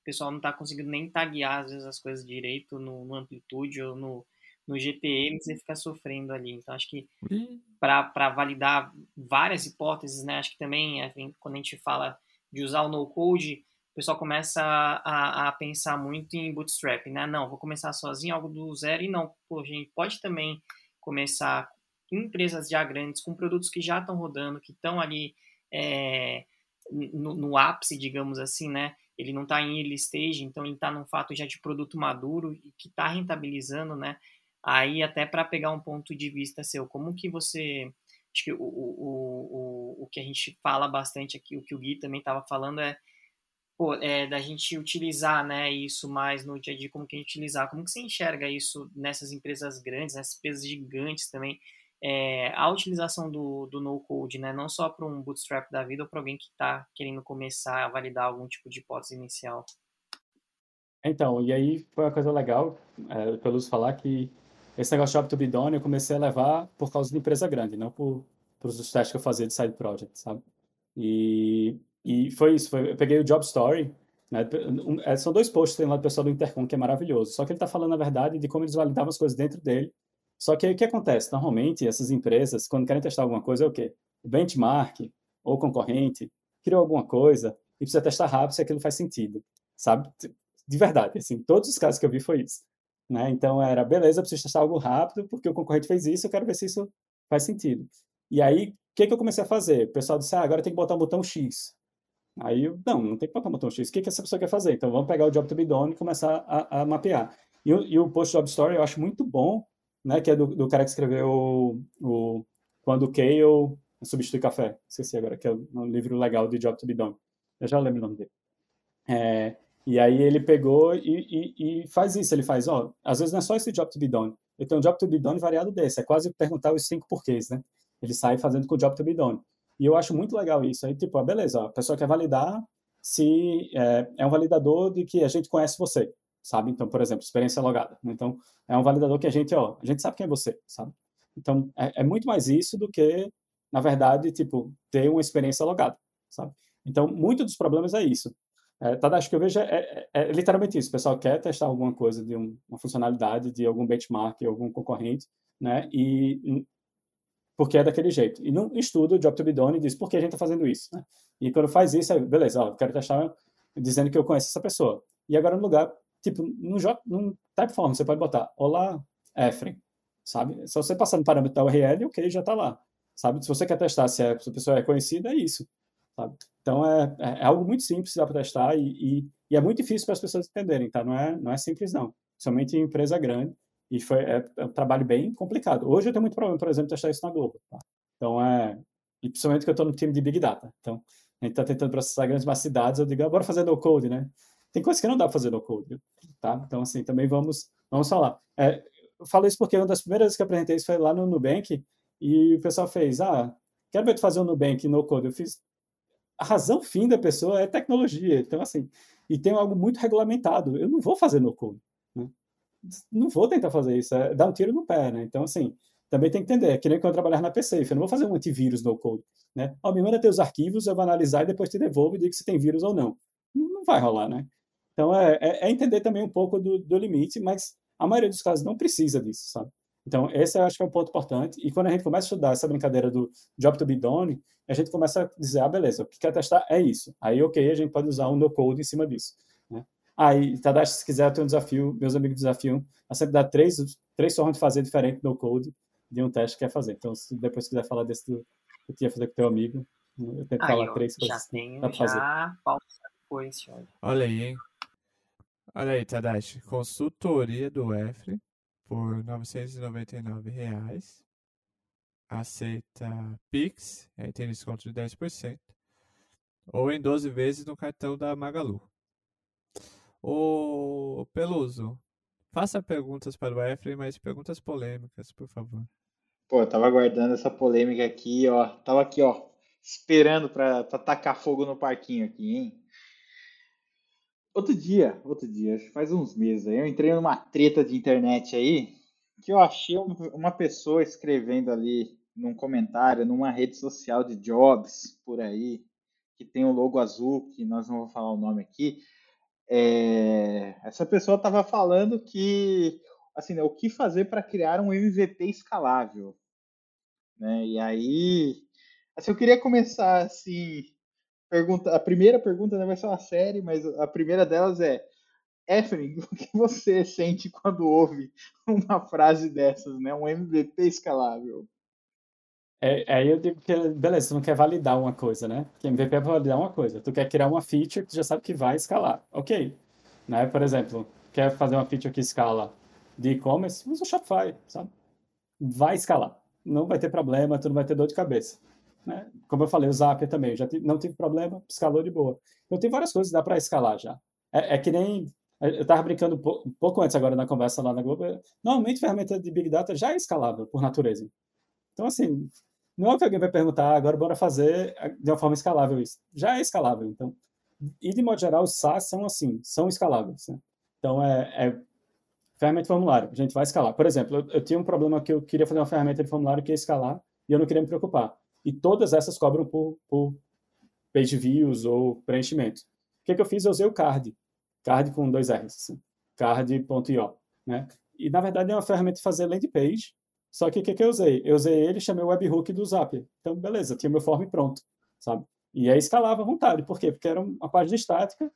pessoal não está conseguindo nem taguear às vezes as coisas direito no, no Amplitude ou no, no GTM você fica sofrendo ali. Então, acho que para validar várias hipóteses, né? Acho que também, quando a gente fala de usar o no-code, o pessoal começa a, a, pensar muito em bootstrap, né? Não, vou começar sozinho, algo do zero, e não, pô, a gente pode também começar em empresas já grandes, com produtos que já estão rodando, que estão ali é, no, no, ápice, digamos assim, né? Ele não está em early stage, então ele está num fato já de produto maduro e que está rentabilizando, né? Aí até para pegar um ponto de vista seu, como que você acho que o, o, o, o que a gente fala bastante aqui, o que o Gui também estava falando é, pô, é da gente utilizar né, isso mais no dia a dia, como que a gente utilizar, como que você enxerga isso nessas empresas grandes, nessas empresas gigantes também, é, a utilização do, do no-code, né, não só para um bootstrap da vida ou para alguém que está querendo começar a validar algum tipo de hipótese inicial. Então, e aí foi uma coisa legal, é, pelo falar que esse negócio de job to be done eu comecei a levar por causa de empresa grande, não por, por os testes que eu fazia de side project, sabe? E, e foi isso, foi, eu peguei o Job Story, né, um, é, são dois posts tem lá do pessoal do Intercom, que é maravilhoso, só que ele está falando, na verdade, de como eles validavam as coisas dentro dele, só que aí o que acontece? Normalmente, essas empresas, quando querem testar alguma coisa, é o quê? Benchmark ou concorrente criou alguma coisa e precisa testar rápido se aquilo faz sentido, sabe? De verdade, assim, todos os casos que eu vi foi isso. Né? Então era, beleza, preciso testar algo rápido, porque o concorrente fez isso, eu quero ver se isso faz sentido. E aí, o que, que eu comecei a fazer? O pessoal disse, ah, agora tem que botar um botão X. Aí eu, não, não tem que botar um botão X. O que, que essa pessoa quer fazer? Então vamos pegar o Job to be done e começar a, a mapear. E, e, o Post Job Story eu acho muito bom, né? Que é do, do cara que escreveu o, o Quando Kale substitui café. Esqueci agora, que é um livro legal de Job to be done. Eu já lembro o nome dele. É, e aí ele pegou e, e, e faz isso, ele faz, ó, às vezes não é só esse job to be done, ele tem um job to be done variado desse, é quase perguntar os cinco porquês, né? Ele sai fazendo com o job to be done. E eu acho muito legal isso. Aí, tipo, ah, beleza, a pessoa quer validar se é, é, um validador de que a gente conhece você, sabe? Então, por exemplo, experiência logada. Então, é um validador que a gente, ó, a gente sabe quem é você, sabe? Então, é, é muito mais isso do que, na verdade, tipo, ter uma experiência logada, sabe? Então, muito dos problemas é isso. É, Tadashi, que eu vejo é, é, é, literalmente isso. O pessoal quer testar alguma coisa de um, uma funcionalidade de algum benchmark, algum concorrente, né? E porque é daquele jeito. E não estuda o job to be done e diz por que a gente está fazendo isso, né? E quando faz isso, é, beleza, ó, quero testar dizendo que eu conheço essa pessoa. E agora no lugar, tipo, no, no Typeform, você pode botar, olá, Efren, sabe? Se você passar no parâmetro da URL, ok, já está lá, sabe? Se você quer testar se, a pessoa é conhecida, é isso, sabe? Então, é, é, é algo muito simples, dá para testar e, e, e, é muito difícil para as pessoas entenderem, tá? Não é, não é simples, não. Somente em empresa grande. E foi, é, é, um trabalho bem complicado. Hoje eu tenho muito problema, por exemplo, testar isso na Globo. Tá? Então, é... E principalmente que eu estou no time de Big Data. Então, a gente está tentando processar grandes massas de dados, eu digo, bora fazer no code, né? Tem coisas que não dá para fazer no code, tá? Então, assim, também vamos, vamos falar. É, eu falo isso porque uma das primeiras vezes que apresentei isso foi lá no Nubank, e o pessoal fez, ah, quero ver tu fazer um Nubank no code. Eu fiz, a razão fim da pessoa é tecnologia. Então, assim, e tem algo muito regulamentado. Eu não vou fazer no code. Né? Não vou tentar fazer isso. É dar um tiro no pé, né? Então, assim, também tem que entender. É que nem quando eu trabalhar na PC. Eu não vou fazer um antivírus no code. Né? Ó, me manda teus arquivos, eu vou analisar e depois te devolvo e digo se tem vírus ou não. Não vai rolar, né? Então, é, é, é entender também um pouco do, do limite, mas a maioria dos casos não precisa disso, sabe? Então, esse eu acho que é um ponto importante. E quando a gente começa a estudar essa brincadeira do job to be done, a gente começa a dizer, ah, beleza, o que quer testar é isso. Aí, ok, a gente pode usar um no-code em cima disso. Né? Aí, Tadashi, se quiser ter um desafio, meus amigos desafiam a sempre dar três, três formas de fazer diferente no-code de um teste que quer fazer. Então, se depois quiser falar desse do que eu tinha fazer com teu amigo, eu tento falar três coisas já tenho, que fazer. Já depois, Olha aí, hein? Olha aí, Tadashi. Consultoria do EFRE por 999 reais. Aceita Pix, aí tem desconto de 10%. Ou em 12 vezes no cartão da Magalu. O Peluso, faça perguntas para o Efraim, mas perguntas polêmicas, por favor. Pô, eu tava aguardando essa polêmica aqui, ó. Tava aqui, ó, esperando para tacar fogo no parquinho aqui, hein? Outro dia, outro dia, faz uns meses aí, eu entrei numa treta de internet aí, que eu achei uma pessoa escrevendo ali num comentário, numa rede social de jobs por aí, que tem um logo azul, que nós não vamos falar o nome aqui. É, essa pessoa estava falando que assim, né, o que fazer para criar um MVP escalável, né? E aí, assim, eu queria começar assim, pergunta, a primeira pergunta não vai ser uma série, mas a primeira delas é Efren, o que você sente quando ouve uma frase dessas, né? Um MVP escalável? É, aí eu digo que, beleza, tu não quer validar uma coisa, né? Que MVP é validar uma coisa. Tu quer criar uma feature que tu já sabe que vai escalar. Ok. Né? Por exemplo, quer fazer uma feature que escala de e-commerce, usa o Shopify, sabe? Vai escalar. Não vai ter problema, tu não vai ter dor de cabeça. Né? Como eu falei, o Zapier também, já não tive problema, escalou de boa. Então tem várias coisas que dá para escalar já. É, é, que nem eu estava brincando um pouco antes agora na conversa lá na Globo. Normalmente ferramenta de Big Data já é escalável por natureza. Então assim, não é que alguém vai perguntar, ah, agora bora fazer de uma forma escalável isso. Já é escalável. Então, e de modo geral, os SaaS são assim, são escaláveis. Né? Então é, é ferramenta de formulário, a gente vai escalar. Por exemplo, eu, eu tinha um problema que eu queria fazer uma ferramenta de formulário que ia escalar e eu não queria me preocupar. E todas essas cobram por, por page views ou preenchimento. O que, que eu fiz? Eu usei o card. Card com dois R's. Assim. Card.io. Né? E, na verdade, é uma ferramenta de fazer landing page. Só que o que, que eu usei? Eu usei ele e chamei o webhook do Zap. Então, beleza, tinha meu form pronto, sabe? E aí escalava à vontade. Por quê? Porque era uma página estática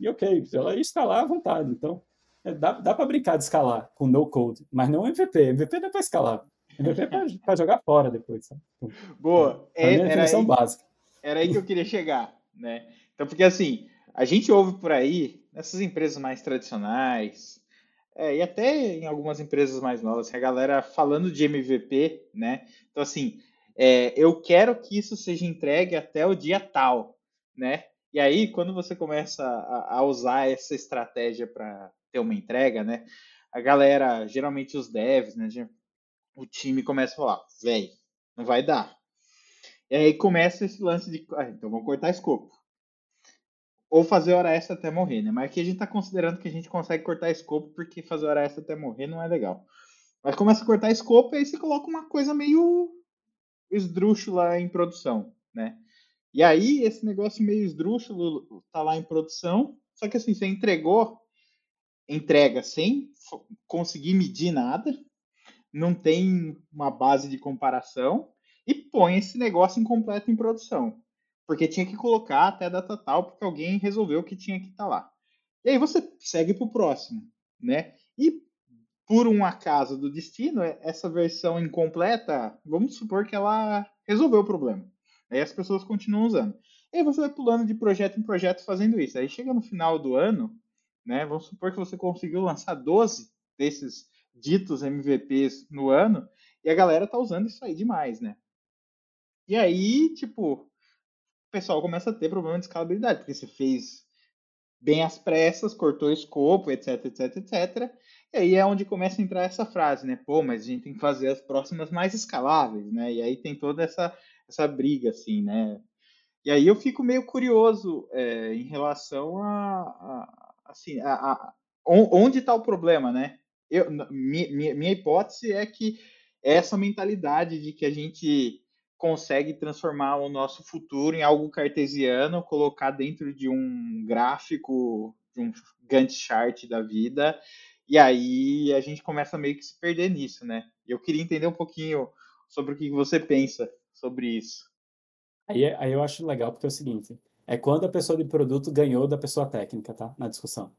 e ok, ela ia escalar à vontade. Então, é, dá, dá para brincar de escalar com no code, mas não MVP. MVP não é para escalar. Para jogar fora depois. Sabe? Boa. É, a definição aí, básica. Era aí que eu queria chegar, né? Então, porque assim, a gente ouve por aí, nessas empresas mais tradicionais, é, e até em algumas empresas mais novas, a galera falando de MVP, né? Então, assim, é, eu quero que isso seja entregue até o dia tal, né? E aí, quando você começa a, a usar essa estratégia para ter uma entrega, né? A galera, geralmente os devs, né? O time começa a falar, velho, não vai dar. E aí começa esse lance de, ah, então vamos cortar escopo. Ou fazer hora extra até morrer, né? Mas aqui a gente tá considerando que a gente consegue cortar escopo porque fazer hora extra até morrer não é legal. Mas começa a cortar escopo e aí você coloca uma coisa meio esdrúxula em produção, né? E aí esse negócio meio esdrúxulo tá lá em produção, só que assim, você entregou, entrega sem conseguir medir nada, não tem uma base de comparação e põe esse negócio incompleto em produção. Porque tinha que colocar até a data tal, porque alguém resolveu que tinha que estar tá lá. E aí você segue para o próximo, né? E por um acaso do destino, é, essa versão incompleta, vamos supor que ela resolveu o problema. Aí as pessoas continuam usando. E aí você vai pulando de projeto em projeto fazendo isso. Aí chega no final do ano, né? Vamos supor que você conseguiu lançar 12 desses ditos MVPs no ano, e a galera tá usando isso aí demais, né? E aí, tipo, o pessoal começa a ter problema de escalabilidade, porque você fez bem às pressas, cortou escopo, etc, etc, etc. E aí é onde começa a entrar essa frase, né? Pô, mas a gente tem que fazer as próximas mais escaláveis, né? E aí tem toda essa, essa briga, assim, né? E aí eu fico meio curioso é, em relação a, a assim, a, a, onde está o problema, né? Eu, minha, minha hipótese é que essa mentalidade de que a gente consegue transformar o nosso futuro em algo cartesiano, colocar dentro de um gráfico, de um Gantt chart da vida, e aí a gente começa meio que se perder nisso, né? Eu queria entender um pouquinho sobre o que você pensa sobre isso. Aí, aí eu acho legal porque é o seguinte, é quando a pessoa de produto ganhou da pessoa técnica, tá? Na discussão.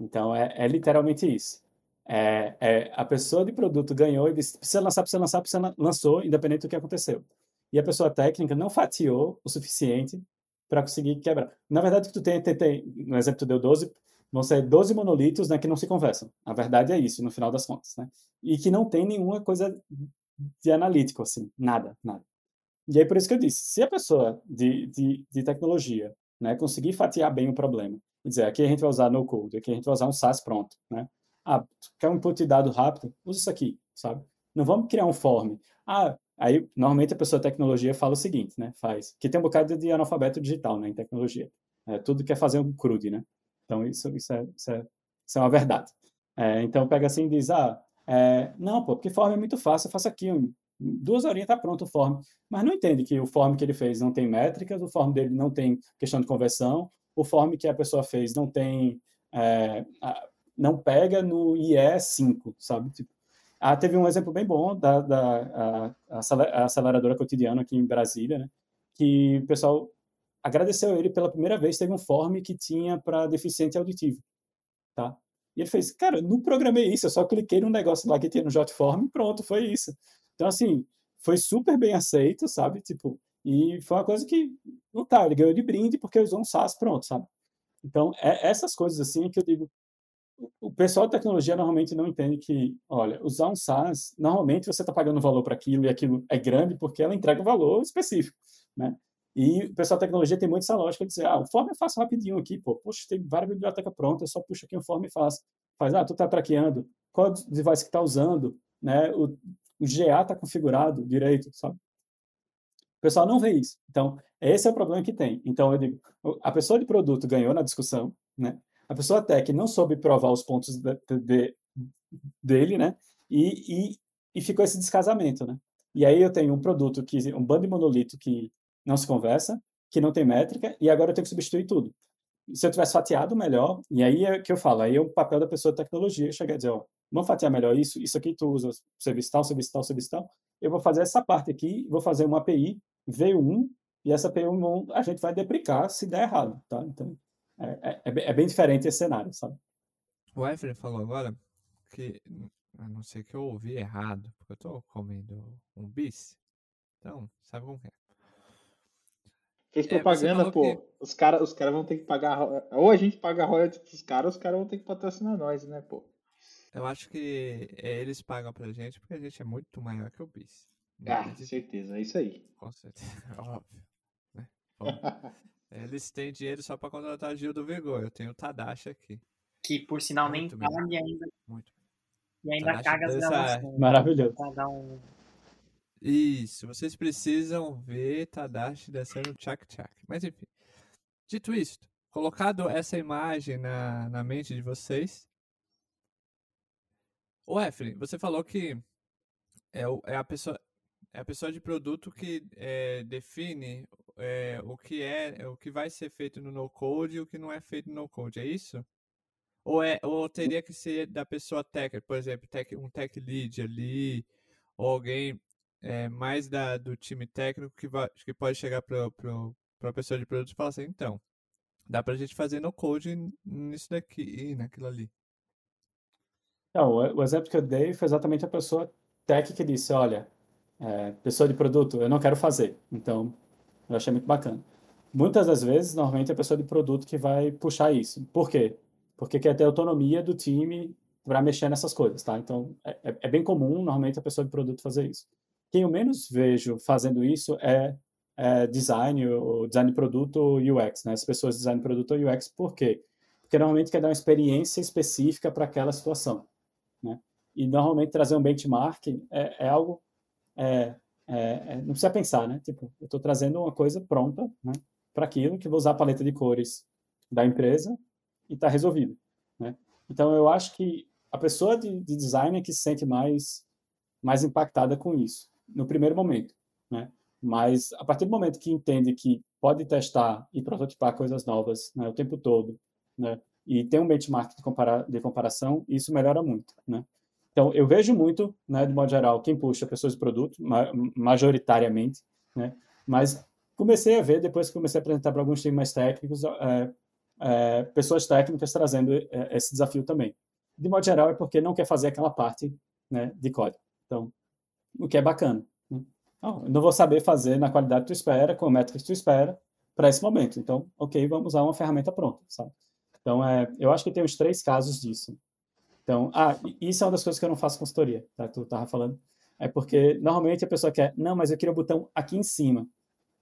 Então é, é literalmente isso. É, é, a pessoa de produto ganhou e disse: precisa lançar, precisa lançar, precisa lançou, independente do que aconteceu. E a pessoa técnica não fatiou o suficiente para conseguir quebrar. Na verdade, o que tu tem, tem, tem, no exemplo tu deu 12, vão ser 12 monolitos né, que não se conversam. A verdade é isso, no final das contas. Né? E que não tem nenhuma coisa de analítico, assim, nada, nada. E aí, por isso que eu disse, se a pessoa de, de, de tecnologia né, conseguir fatiar bem o problema, e dizer, aqui a gente vai usar no code, aqui a gente vai usar um SaaS pronto, né? Ah, quer um input de dado rápido? Usa isso aqui, sabe? Não vamos criar um form. Ah, aí normalmente a pessoa de tecnologia fala o seguinte, né? Faz. Que tem um bocado de analfabeto digital, né? Em tecnologia. É, tudo quer fazer um crude, né? Então isso, isso, é, isso, é, isso é uma verdade. É, então pega assim e diz, ah, é, não, pô, porque form é muito fácil, eu faço aqui, um, duas horinhas tá pronto o form. Mas não entende que o form que ele fez não tem métricas, o form dele não tem questão de conversão, o form que a pessoa fez não tem é, não pega no IE5, sabe? Tipo, ah, teve um exemplo bem bom da, da a, a aceleradora cotidiana aqui em Brasília, né? Que o pessoal agradeceu ele pela primeira vez, teve um form que tinha para deficiente auditivo, tá? E ele fez, cara, não programei isso, eu só cliquei num negócio lá que tinha no Jotform e pronto, foi isso. Então, assim, foi super bem aceito, sabe? Tipo, e foi uma coisa que, não tá, ele ganhou de brinde porque usou um SaaS, pronto, sabe? Então, é essas coisas assim que eu digo, o pessoal de tecnologia normalmente não entende que, olha, usar um SaaS, normalmente você está pagando valor para aquilo e aquilo é grande porque ela entrega um valor específico, né? E o pessoal de tecnologia tem muito essa lógica de dizer, ah, o form eu faço rapidinho aqui, pô, poxa, tem várias bibliotecas prontas, eu só puxo aqui o form e faço. Faz, ah, tu tá traqueando, qual device que tá usando, né? O, o GA tá configurado direito, sabe? O pessoal não vê isso. Então, esse é o problema que tem. Então, eu digo, a pessoa de produto ganhou na discussão, né? A pessoa tech não soube provar os pontos de, de, dele, né? E, e, e ficou esse descasamento, né? E aí eu tenho um produto que um bando de monolito que não se conversa, que não tem métrica, e agora eu tenho que substituir tudo. Se eu tivesse fatiado melhor, e aí é que eu falo, aí é o papel da pessoa de tecnologia, chegar a dizer, ó, vamos fatiar melhor isso, isso aqui tu usa serviço tal, serviço tal, serviço tal, eu vou fazer essa parte aqui, vou fazer uma API V1, e essa API a gente vai deprecar se der errado, tá? Então, é, é, é bem diferente esse cenário, sabe? O Efren falou agora que, a não ser que eu ouvi errado, porque eu tô comendo um bis, então, sabe como é? Fez é, propaganda, é, pô. Que... Os caras os cara vão ter que pagar. Ou a gente paga royalties pros caras, ou os caras vão ter que patrocinar nós, né, pô? Eu acho que é, eles pagam pra gente porque a gente é muito maior que o BIS. Ah, com certeza, é isso aí. Com certeza, óbvio. Né? Bom, eles têm dinheiro só pra contratar Gil do Vigor. Eu tenho o Tadashi aqui. Que por sinal muito nem paga e ainda. Muito. E ainda Tadashi caga as gravações. Maravilhoso. Pra dar um isso, vocês precisam ver Tadashi descendo tchak tchak. Mas enfim. Dito isto, colocado essa imagem na, na mente de vocês. O Efren, você falou que é, o, é, a pessoa é a pessoa de produto que é, define é, o que é o que vai ser feito no no code e o que não é feito no no code, é isso? Ou é ou teria que ser da pessoa técnica, por exemplo, tech, um tech lead ali, ou alguém é, mais da, do time técnico que, vai, que pode chegar para a pessoa de produto e falar assim, então, dá para a gente fazer no code nisso daqui e naquilo ali. Não, o, exemplo que eu dei foi exatamente a pessoa tech que disse, olha, é, pessoa de produto, eu não quero fazer. Então, eu achei muito bacana. Muitas das vezes, normalmente, é a pessoa de produto que vai puxar isso. Por quê? Porque quer ter autonomia do time para mexer nessas coisas, tá? Então, é, é, é bem comum, normalmente, a pessoa de produto fazer isso. Quem eu menos vejo fazendo isso é, é design, ou design de produto UX, né? As pessoas de design de produto ou UX, por quê? Porque normalmente quer dar uma experiência específica para aquela situação, né? E normalmente trazer um benchmark é, é algo é, é, é não precisa pensar, né? Tipo, eu estou trazendo uma coisa pronta, né? Para aquilo que vou usar a paleta de cores da empresa e está resolvido, né? Então eu acho que a pessoa de, de design é que se sente mais mais impactada com isso no primeiro momento, né? Mas a partir do momento que entende que pode testar e prototipar coisas novas né, o tempo todo, né? E tem um benchmark de, de comparação, isso melhora muito, né? Então, eu vejo muito, né, de modo geral, quem puxa pessoas de produto, ma majoritariamente, né? Mas comecei a ver, depois que comecei a apresentar para alguns times mais técnicos, é, é, pessoas técnicas trazendo é, esse desafio também. De modo geral, é porque não quer fazer aquela parte né, de código. Então, o que é bacana. Né? Não, não vou saber fazer na qualidade que tu espera, com a métrica que tu espera, para esse momento. Então, ok, vamos usar uma ferramenta pronta, sabe? Então, é, eu acho que tem os três casos disso. Então, ah, isso é uma das coisas que eu não faço consultoria, tá? Tu tava falando. É porque, normalmente, a pessoa quer, não, mas eu queria o botão aqui em cima.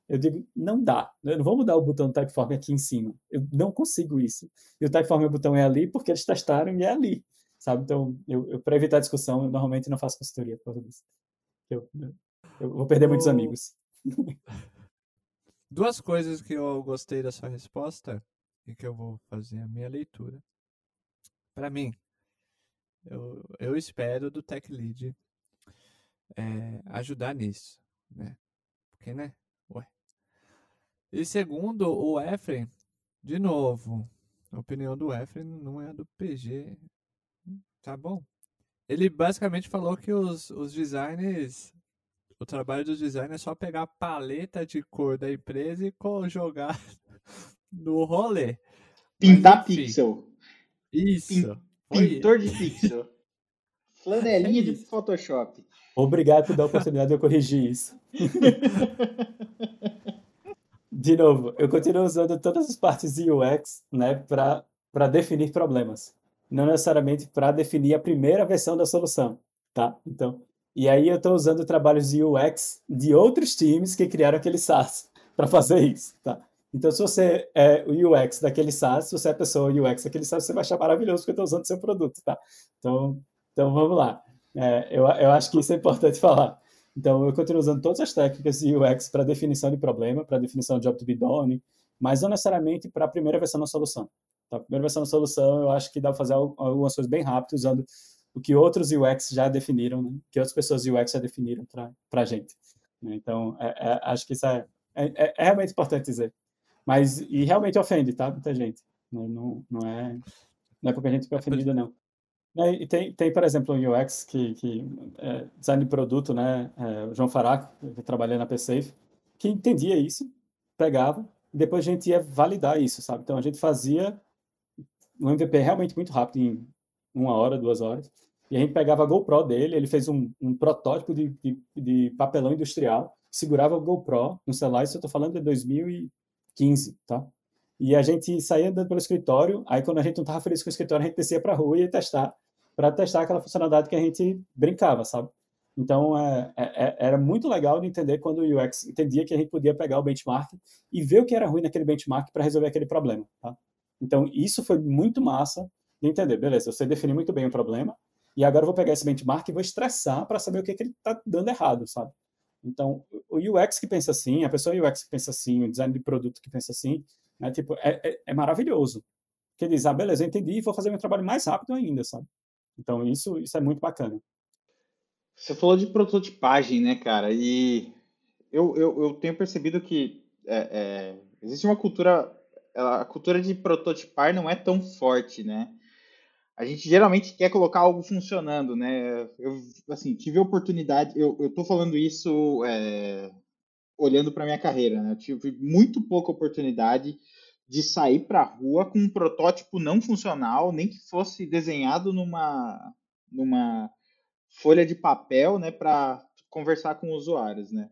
Eu digo, não dá. Eu não vou mudar o botão do Typeform aqui em cima. Eu não consigo isso. E o Typeform, o botão é ali porque eles testaram e é ali, sabe? Então, eu, eu para evitar discussão, eu normalmente não faço consultoria por causa disso. Eu, eu vou perder muitos amigos. Duas coisas que eu gostei da sua resposta e que eu vou fazer a minha leitura. Para mim, eu, eu espero do Tech Lead é, ajudar nisso, né? Porque, né? Ué. E segundo, o Efren, de novo, a opinião do Efren não é a do PG Tá bom. Ele basicamente falou que os, os designers. O trabalho dos designers é só pegar a paleta de cor da empresa e jogar no rolê. Pintar Mas, pixel. Isso. Pintor de pixel. Flanelinha é de Photoshop. Obrigado por dar a oportunidade de eu corrigir isso. de novo, eu continuo usando todas as partes de UX né, para definir problemas. Não necessariamente para definir a primeira versão da solução. Tá? Então, e aí eu estou usando trabalhos de UX de outros times que criaram aquele SaaS para fazer isso. Tá? Então, se você é o UX daquele SaaS, se você é a pessoa UX daquele SaaS, você vai achar maravilhoso porque estou usando seu produto, tá? Então, então vamos lá. É, eu, eu acho que isso é importante falar. Então, eu continuo usando todas as técnicas de UX para definição de problema, para definição de job to be done, mas não necessariamente para a primeira versão da solução. Tá? A primeira versão da solução, eu acho que dá para fazer algumas coisas bem rápido usando o que outros UX já definiram, né? que outras pessoas UX já definiram para a gente. Né? Então, é, é, acho que isso é, é, é realmente importante dizer. Mas, e realmente ofende, tá? Muita gente. Não, não, não é, não é porque a gente fica ofendido, não. Né, e tem, tem, por exemplo, um UX que, que é, design de produto, né? É, o João Faraco, que trabalhei na PSafe, que entendia isso, pegava, e depois a gente ia validar isso, sabe? Então a gente fazia um MVP realmente muito rápido, em uma hora, duas horas, e a gente pegava a GoPro dele, ele fez um, um protótipo de, de, de, papelão industrial, segurava o GoPro no celular, isso eu estou falando de 2000 e 15, tá? E a gente saía andando pelo escritório, aí quando a gente não estava feliz com o escritório, a gente descia para a rua e ia testar, para testar aquela funcionalidade que a gente brincava, sabe? Então, é, é, é era muito legal de entender quando o UX entendia que a gente podia pegar o benchmark e ver o que era ruim naquele benchmark para resolver aquele problema, tá? Então, isso foi muito massa de entender. Beleza, você definiu muito bem o problema, e agora eu vou pegar esse benchmark e vou estressar para saber o que, que ele está dando errado, sabe? Então, o UX que pensa assim, a pessoa UX que pensa assim, o design de produto que pensa assim, né, tipo, é, é, é maravilhoso. Que diz, ah, beleza, eu entendi vou fazer meu trabalho mais rápido ainda, sabe? Então, isso, isso é muito bacana. Você falou de prototipagem, né, cara? E eu, eu, eu tenho percebido que é, é, existe uma cultura, a cultura de prototipar não é tão forte, né? A gente geralmente quer colocar algo funcionando, né? Eu, assim, tive a oportunidade, eu, eu tô falando isso é, olhando para minha carreira, né? Eu tive muito pouca oportunidade de sair para a rua com um protótipo não funcional, nem que fosse desenhado numa, numa folha de papel, né, para conversar com usuários, né?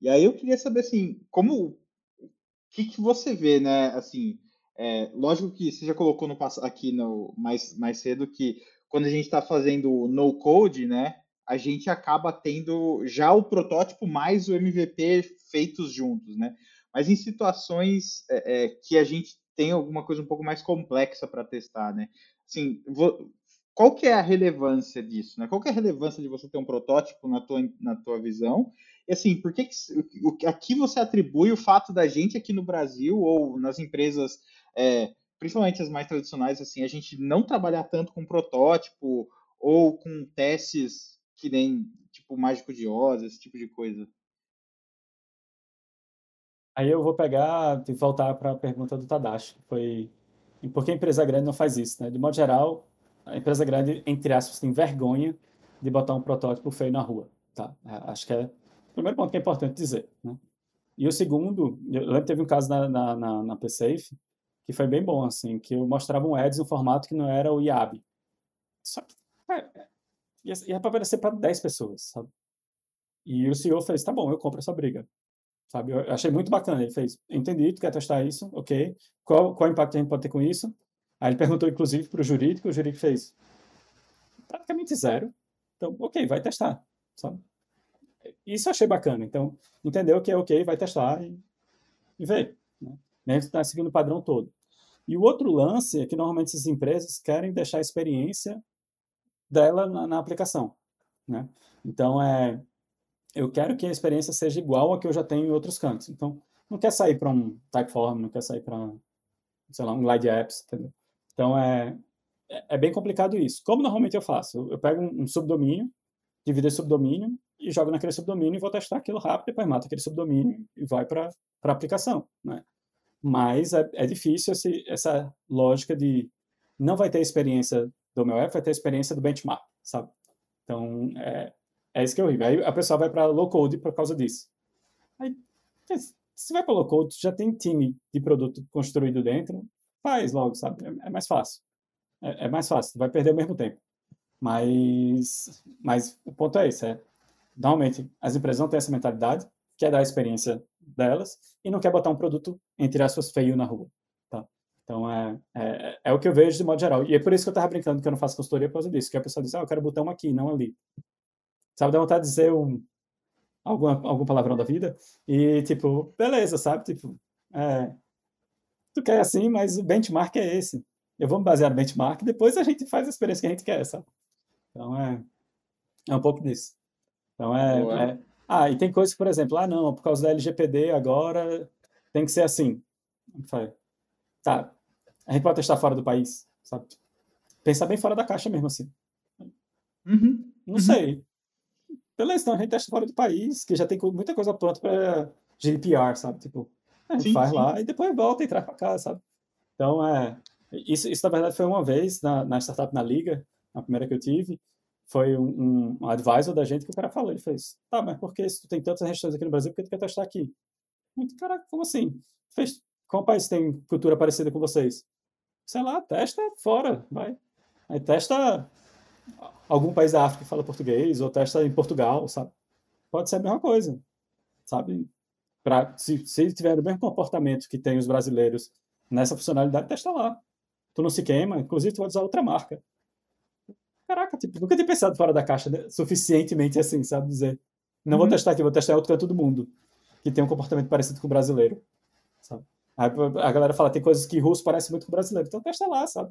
E aí eu queria saber, assim, como, o que, que você vê, né, assim, é, lógico que você já colocou no, aqui no, mais, mais cedo que quando a gente está fazendo no code, né, a gente acaba tendo já o protótipo mais o MVP feitos juntos, né? Mas em situações é, é, que a gente tem alguma coisa um pouco mais complexa para testar, né? Assim, vou, qual que é a relevância disso, né? Qual que é a relevância de você ter um protótipo na tua, na tua visão? Assim, por que, que aqui você atribui o fato da gente aqui no Brasil ou nas empresas é, principalmente as mais tradicionais, assim, a gente não trabalhar tanto com protótipo ou com testes que nem tipo mágico de Oz, esse tipo de coisa. Aí eu vou pegar e voltar para a pergunta do Tadashi, foi por que a empresa grande não faz isso, né? De modo geral, a empresa grande, entre aspas, tem vergonha de botar um protótipo feio na rua, tá? É, acho que é primeiro ponto que é importante dizer, né? E o segundo, eu lembro que teve um caso na, na, na, na PSafe, que foi bem bom, assim, que eu mostrava um ads em um formato que não era o IAB. Só que é, ia, ia para aparecer para 10 pessoas, sabe? E o CEO fez, tá bom, eu compro essa briga. Sabe? Eu achei muito bacana. Ele fez, entendi, tu quer testar isso, ok. Qual, qual impacto a gente pode ter com isso? Aí ele perguntou, inclusive, para o jurídico, o jurídico fez praticamente zero. Então, ok, vai testar, sabe? Isso eu achei bacana. Então, entendeu que é ok, vai testar e, e. Né? Nem está seguindo o padrão todo. E o outro lance é que normalmente essas empresas querem deixar a experiência dela na, na aplicação. Né? Então, é, eu quero que a experiência seja igual a que eu já tenho em outros cantos. Então, não quer sair para um Typeform, não quer sair para, sei lá, um Glide Apps, entendeu? Então, é, é, é bem complicado isso. Como normalmente eu faço? Eu pego um, um subdomínio, divido esse subdomínio e jogo naquele subdomínio e vou testar aquilo rápido, depois mato aquele subdomínio e vai para a aplicação, né? mas é, é difícil esse, essa lógica de não vai ter experiência do meu app vai ter experiência do benchmark, sabe? Então, é, é isso que eu vi. Aí a pessoa vai para low code por causa disso. Aí, se vai para low code, já tem time de produto construído dentro, faz logo, sabe? É, é mais fácil. É, é, mais fácil, vai perder o mesmo tempo. Mas, mas o ponto é esse, é, normalmente as empresas não têm essa mentalidade, quer dar a experiência delas e não quer botar um produto, entre aspas, feio na rua. Tá? Então, é, é, é, o que eu vejo de modo geral. E é por isso que eu estava brincando que eu não faço consultoria por causa disso, que a pessoa diz, ah, eu quero botar um aqui, não ali. Sabe, dá vontade de dizer um, algum, algum palavrão da vida e, tipo, beleza, sabe? Tipo, é, tu quer assim, mas o benchmark é esse. Eu vou me basear no benchmark, depois a gente faz a experiência que a gente quer, sabe? Então, é, é um pouco disso. Então, é, é ah, e tem coisas que, por exemplo, ah, não, por causa da LGPD agora tem que ser assim. Tá, a gente pode testar fora do país, sabe? Pensar bem fora da caixa mesmo, assim. Uhum. Não uhum. sei. Beleza, então a gente testa fora do país, que já tem muita coisa pronta para GDPR, sabe? Tipo, a gente sim, faz sim. lá e depois volta e traz para cá, sabe? Então, é. Isso, isso, na verdade, foi uma vez na, na startup na Liga, a primeira que eu tive, foi um, um, advisor da gente que o cara falou, ele fez, tá, mas por que se tu tem tantas restrições aqui no Brasil, por que tu quer testar aqui? Muito, cara, como assim? Fez, qual país tem cultura parecida com vocês? Sei lá, testa fora, vai. Aí testa algum país da África que fala português, ou testa em Portugal, sabe? Pode ser a mesma coisa, sabe? Pra, se, se tiver o mesmo comportamento que tem os brasileiros nessa funcionalidade, testa lá. Tu não se queima, inclusive tu vai usar outra marca. Caraca, tipo, nunca tinha pensado fora da caixa né? suficientemente assim, sabe? Dizer, não uhum. vou testar aqui, vou testar em outro canto do mundo, que tem um comportamento parecido com o brasileiro, sabe? Aí a galera fala, tem coisas que russo parece muito com o brasileiro, então testa lá, sabe?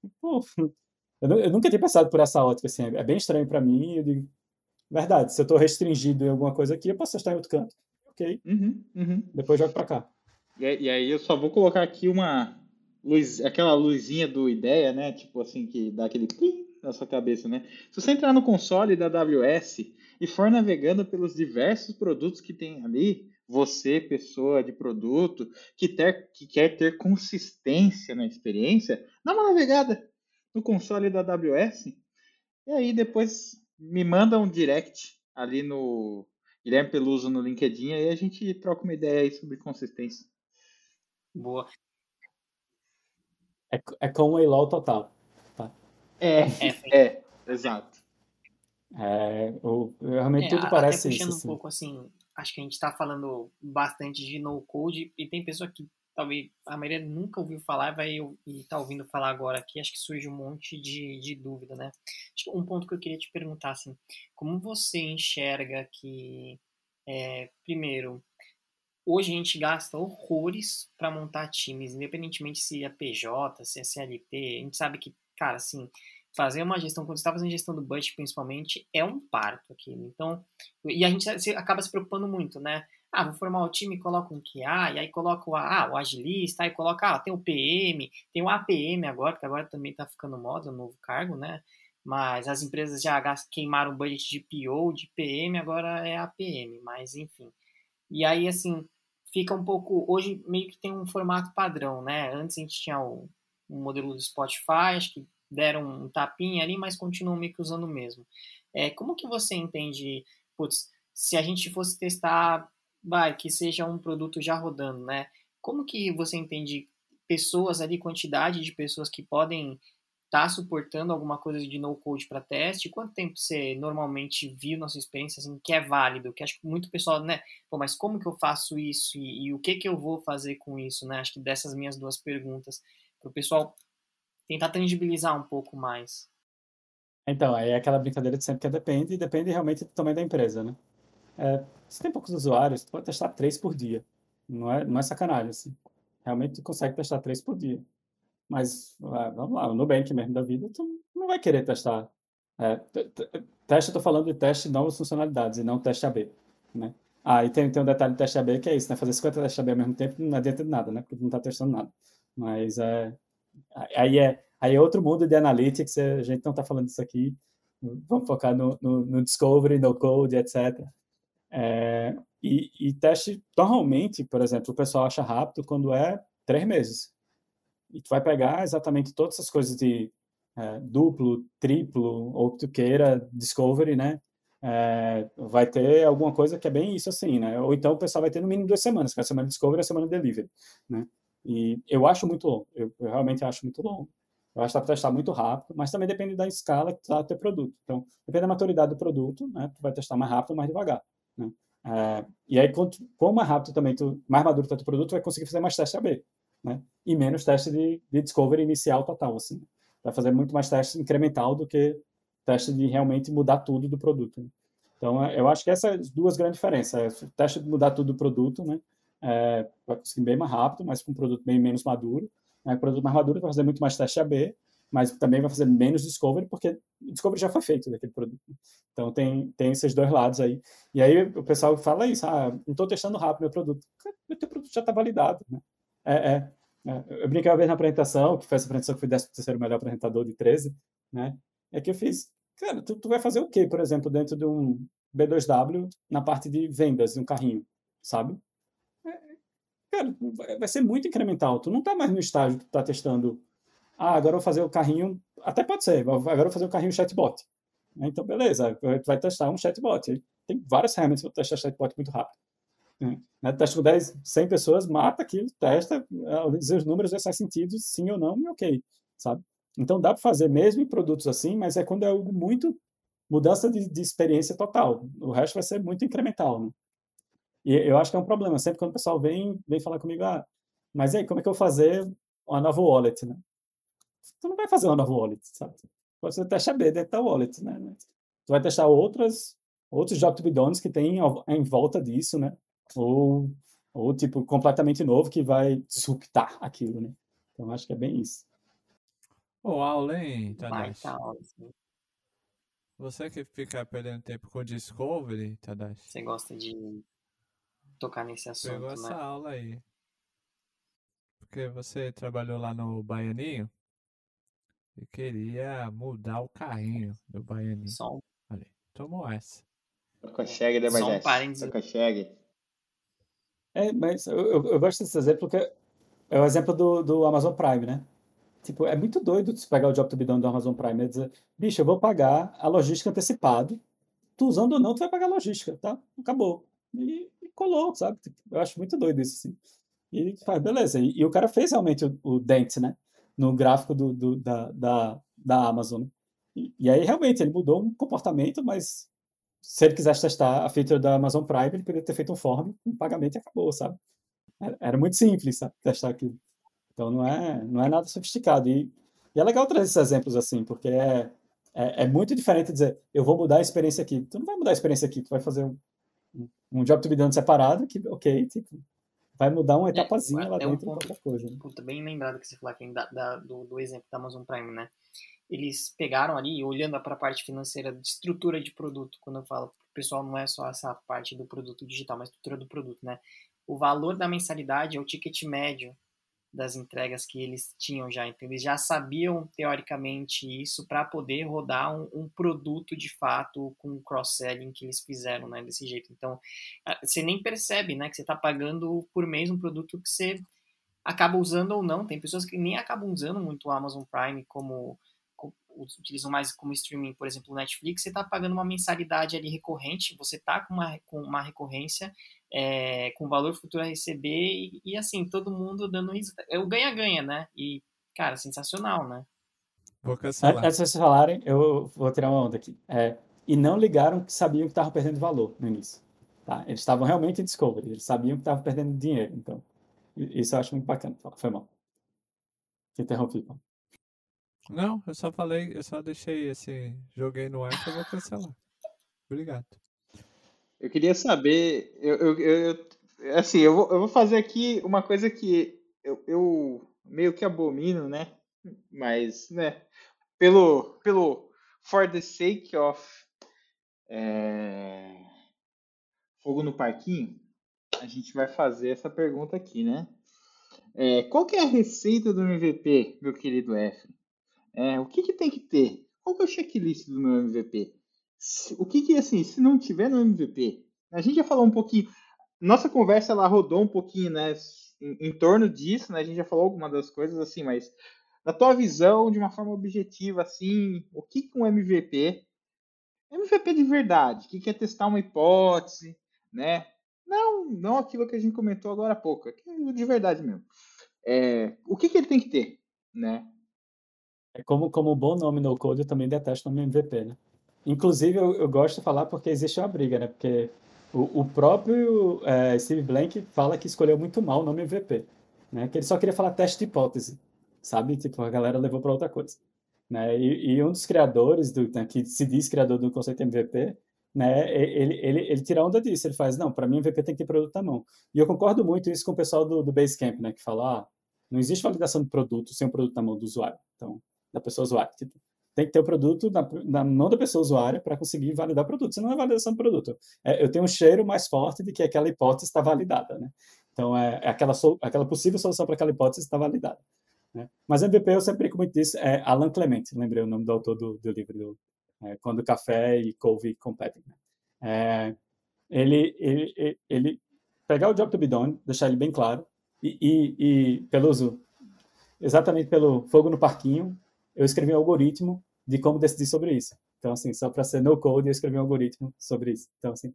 Tipo, eu, eu, nunca tinha pensado por essa ótica, assim, é, é bem estranho para mim, eu digo, verdade, se eu estou restringido em alguma coisa aqui, eu posso testar em outro canto. Ok. Uhum, uhum. Depois jogo para cá. E, e, aí eu só vou colocar aqui uma luz, aquela luzinha do ideia, né? Tipo assim, que dá aquele plim na sua cabeça, né? Se você entrar no console da AWS e for navegando pelos diversos produtos que tem ali, você, pessoa de produto, que, ter, que quer ter consistência na experiência, dá uma navegada no console da AWS e aí depois me manda um direct ali no Guilherme Peluso no LinkedIn e a gente troca uma ideia aí sobre consistência. Boa. É, é com o Eilol total. É, é, é exato. É, o, realmente é, tudo parece até puxando isso. um pouco assim, acho que a gente está falando bastante de no code e tem pessoa que talvez a maioria nunca ouviu falar vai e está ouvindo falar agora aqui, acho que surge um monte de, de dúvida, né? Um ponto que eu queria te perguntar assim, como você enxerga que é, primeiro hoje a gente gasta horrores para montar times, independentemente se é PJ, se é CLT, a gente sabe que cara, assim, fazer uma gestão, quando você está fazendo gestão do budget, principalmente, é um parto aqui. Então, e a gente acaba se preocupando muito, né? Ah, vou formar o time, coloco um QA, e aí coloco ah, o agilista, aí coloca, ah, tem o PM, tem o APM agora, que agora também está ficando moda, um novo cargo, né? Mas as empresas já queimaram o budget de PO, de PM, agora é APM, mas enfim. E aí, assim, fica um pouco. Hoje meio que tem um formato padrão, né? Antes a gente tinha o um modelo do Spotify, acho que deram um tapinha ali, mas continuam meio que usando o mesmo. É, como que você entende, putz, se a gente fosse testar, vai, que seja um produto já rodando, né? Como que você entende pessoas ali, quantidade de pessoas que podem estar tá suportando alguma coisa de no-code para teste? Quanto tempo você normalmente viu na sua experiência assim, que é válido? Que acho que muito pessoal, né? Pô, mas como que eu faço isso e, e o que que eu vou fazer com isso, né? Acho que dessas minhas duas perguntas para o pessoal tentar tangibilizar um pouco mais. Então, aí é aquela brincadeira de sempre que depende, e depende realmente do tamanho da empresa, né? É, se tem poucos usuários, tu pode testar três por dia. Não é, não é sacanagem, assim. Realmente tu consegue testar três por dia. Mas, vamos lá, o Nubank mesmo da vida, tu não vai querer testar. É, teste, eu tô falando de teste de novas funcionalidades e não teste AB, né? Ah, e tem, tem um detalhe de teste AB que é isso, né? Fazer 50 testes AB ao mesmo tempo não adianta de nada, né? Porque tu não tá testando nada. Mas é, aí, é, aí é outro mundo de analytics, a gente não está falando disso aqui. Vamos focar no, no, no discovery, no code, etc. É, e, e, teste, normalmente, por exemplo, o pessoal acha rápido quando é três meses. E tu vai pegar exatamente todas essas coisas de é, duplo, triplo, ou que tu queira, discovery, né? É, vai ter alguma coisa que é bem isso assim, né? Ou então o pessoal vai ter no mínimo duas semanas, que é a semana de discovery e a semana de delivery, né? E eu acho muito longo, eu, eu realmente acho muito longo. Eu acho que dá para testar muito rápido, mas também depende da escala que está o teu produto. Então, depende da maturidade do produto, né? Tu vai testar mais rápido ou mais devagar, né? É, e aí, quanto, quanto mais rápido também, tu, mais maduro está teu produto, tu vai conseguir fazer mais teste AB, né? E menos teste de, de discovery inicial total, assim. Vai fazer muito mais teste incremental do que teste de realmente mudar tudo do produto. Né? Então, é, eu acho que essas duas grandes diferenças. É o teste de mudar tudo do produto, né? É, vai conseguir bem mais rápido, mas com um produto bem menos maduro. Né? O produto mais maduro vai fazer muito mais teste AB, mas também vai fazer menos discovery, porque o discovery já foi feito daquele produto. Então, tem, tem esses dois lados aí. E aí, o pessoal fala isso, ah, não estou testando rápido meu produto. Meu teu produto já está validado, né? É, é, é. Eu brinquei uma vez na apresentação, que foi essa apresentação que foi 13 terceiro melhor apresentador de 13, né? É que eu fiz, cara, tu, tu vai fazer o quê, por exemplo, dentro de um B2W na parte de vendas de um carrinho, sabe? Cara, vai ser muito incremental. Tu não está mais no estágio que tu tá testando. Ah, agora eu vou fazer o carrinho. Até pode ser, agora eu vou fazer o carrinho chatbot. Então, beleza, tu vai testar um chatbot. Tem várias ferramentas para testar chatbot muito rápido. Né? Testa com 10, 100 pessoas, mata aquilo, testa, os números faz sentido, sim ou não, e ok, sabe? Então dá para fazer mesmo em produtos assim, mas é quando é algo muito mudança de, de experiência total. O resto vai ser muito incremental, né? E eu acho que é um problema. Sempre quando o pessoal vem, vem falar comigo, ah, mas aí, como é que eu vou fazer uma nova wallet, né? Tu não vai fazer uma nova wallet, sabe? Você testa B dentro da wallet, né? Tu vai testar outras, outros job to be done que tem em volta disso, né? Ou, ou tipo, completamente novo que vai disruptar aquilo, né? Então, acho que é bem isso. Ô, aula, hein, Tadashi? Você que fica perdendo tempo com Discovery, Tadashi? Você gosta de tocar nesse assunto, Pegou né? essa aula aí. Porque você trabalhou lá no Baianinho e queria mudar o carrinho do Baianinho. Só um, Ali, tomou essa. Toca chegue, né, só um parênteses. Toca chegue. É, mas eu, eu, eu gosto desse exemplo porque é o exemplo do, do Amazon Prime, né? Tipo, é muito doido você pegar o job to be done do Amazon Prime e dizer, bicho, eu vou pagar a logística antecipado, tu usando ou não, tu vai pagar a logística, tá? Acabou. E colou, sabe? Tipo, eu acho muito doido isso, assim. E faz, beleza. E, e o cara fez realmente o, o dent, né? No gráfico do, do, da, da, da Amazon. E, e aí, realmente, ele mudou um comportamento, mas se ele quisesse testar a feature da Amazon Prime, ele poderia ter feito um form, um pagamento e acabou, sabe? Era, era muito simples, sabe? Testar aquilo. Então não é, não é nada sofisticado. E, e é legal trazer esses exemplos assim, porque é, é, é, muito diferente dizer, eu vou mudar a experiência aqui. Tu não vai mudar a experiência aqui, tu vai fazer um, um job to be done separado, que, ok, tipo, vai mudar uma etapazinha é, lá é um dentro ponto, de qualquer coisa. Né? Ponto bem lembrado que você falou aqui da, da, do, do exemplo da Amazon Prime, né? Eles pegaram ali, olhando para a parte financeira de estrutura de produto, quando eu falo, o pessoal não é só essa parte do produto digital, mas estrutura do produto, né? O valor da mensalidade é o ticket médio das entregas que eles tinham já. Então, eles já sabiam, teoricamente, isso para poder rodar um, um, produto de fato com cross-selling que eles fizeram, né, desse jeito. Então, você nem percebe, né, que você está pagando por mês um produto que você acaba usando ou não. Tem pessoas que nem acabam usando muito o Amazon Prime como utilizam mais como streaming, por exemplo, o Netflix, você está pagando uma mensalidade ali recorrente, você está com uma, com uma recorrência é, com valor futuro a receber e, e, assim, todo mundo dando risada. É o ganha-ganha, né? E, cara, sensacional, né? Vou cancelar. Antes de vocês falarem, eu vou tirar uma onda aqui. É, e não ligaram que sabiam que estavam perdendo valor no início. Tá? Eles estavam realmente em discovery, eles sabiam que estavam perdendo dinheiro. Então, isso eu acho muito bacana. Foi mal. Te interrompi, Paulo. Não, eu só falei, eu só deixei esse. Joguei no ar que eu vou cancelar. Obrigado. Eu queria saber, eu, eu, eu assim, eu vou, eu vou fazer aqui uma coisa que eu, eu meio que abomino, né? Mas, né? Pelo, pelo for the sake of é, fogo no parquinho, a gente vai fazer essa pergunta aqui, né? É, qual que é a receita do MVP, meu querido F? É, o que, que tem que ter? Qual que é o checklist do meu MVP? O que que, assim, se não tiver no MVP, a gente já falou um pouquinho, nossa conversa ela rodou um pouquinho, né, em, em torno disso, né, a gente já falou algumas das coisas, assim, mas na tua visão, de uma forma objetiva, assim, o que, que um MVP MVP de verdade, que quer testar uma hipótese, né? Não, não aquilo que a gente comentou agora há pouco, de verdade mesmo. É, o que, que ele tem que ter, né? É como, como bom nome no code, eu também detesto o nome MVP, né? Inclusive, eu, eu gosto de falar porque existe uma briga, né? Porque o, o próprio é, Steve Blank fala que escolheu muito mal o nome MVP, né? Que ele só queria falar teste de hipótese, sabe? Tipo, a galera levou para outra coisa. Né? E, e, um dos criadores, do, né, que se diz criador do conceito MVP, né, ele, ele, ele tira onda disso, ele faz, não, para mim MVP tem que ter produto na mão. E eu concordo muito isso com o pessoal do, do Basecamp, né, que fala, ah, não existe validação de produto sem o um produto na mão do usuário, então, da pessoa usuária. Tipo, tem que ter o produto na, na mão da pessoa usuária para conseguir validar o produto, senão é validação do produto. É, eu tenho um cheiro mais forte de que aquela hipótese está validada, né? Então, é, é aquela, so, aquela possível solução para aquela hipótese está validada. Né? Mas MVP eu sempre brinco muito disso, é Alan Clement, lembrei o nome do autor do, do livro, do, é, Quando Café e Couve Competem. Né? É, ele, ele, ele pegar o job to be done, deixar ele bem claro, e, e, e pelo uso, exatamente pelo fogo no parquinho, eu escrevi um algoritmo de como decidir sobre isso. Então, assim, só para ser no code, eu escrevi um algoritmo sobre isso. Então, assim,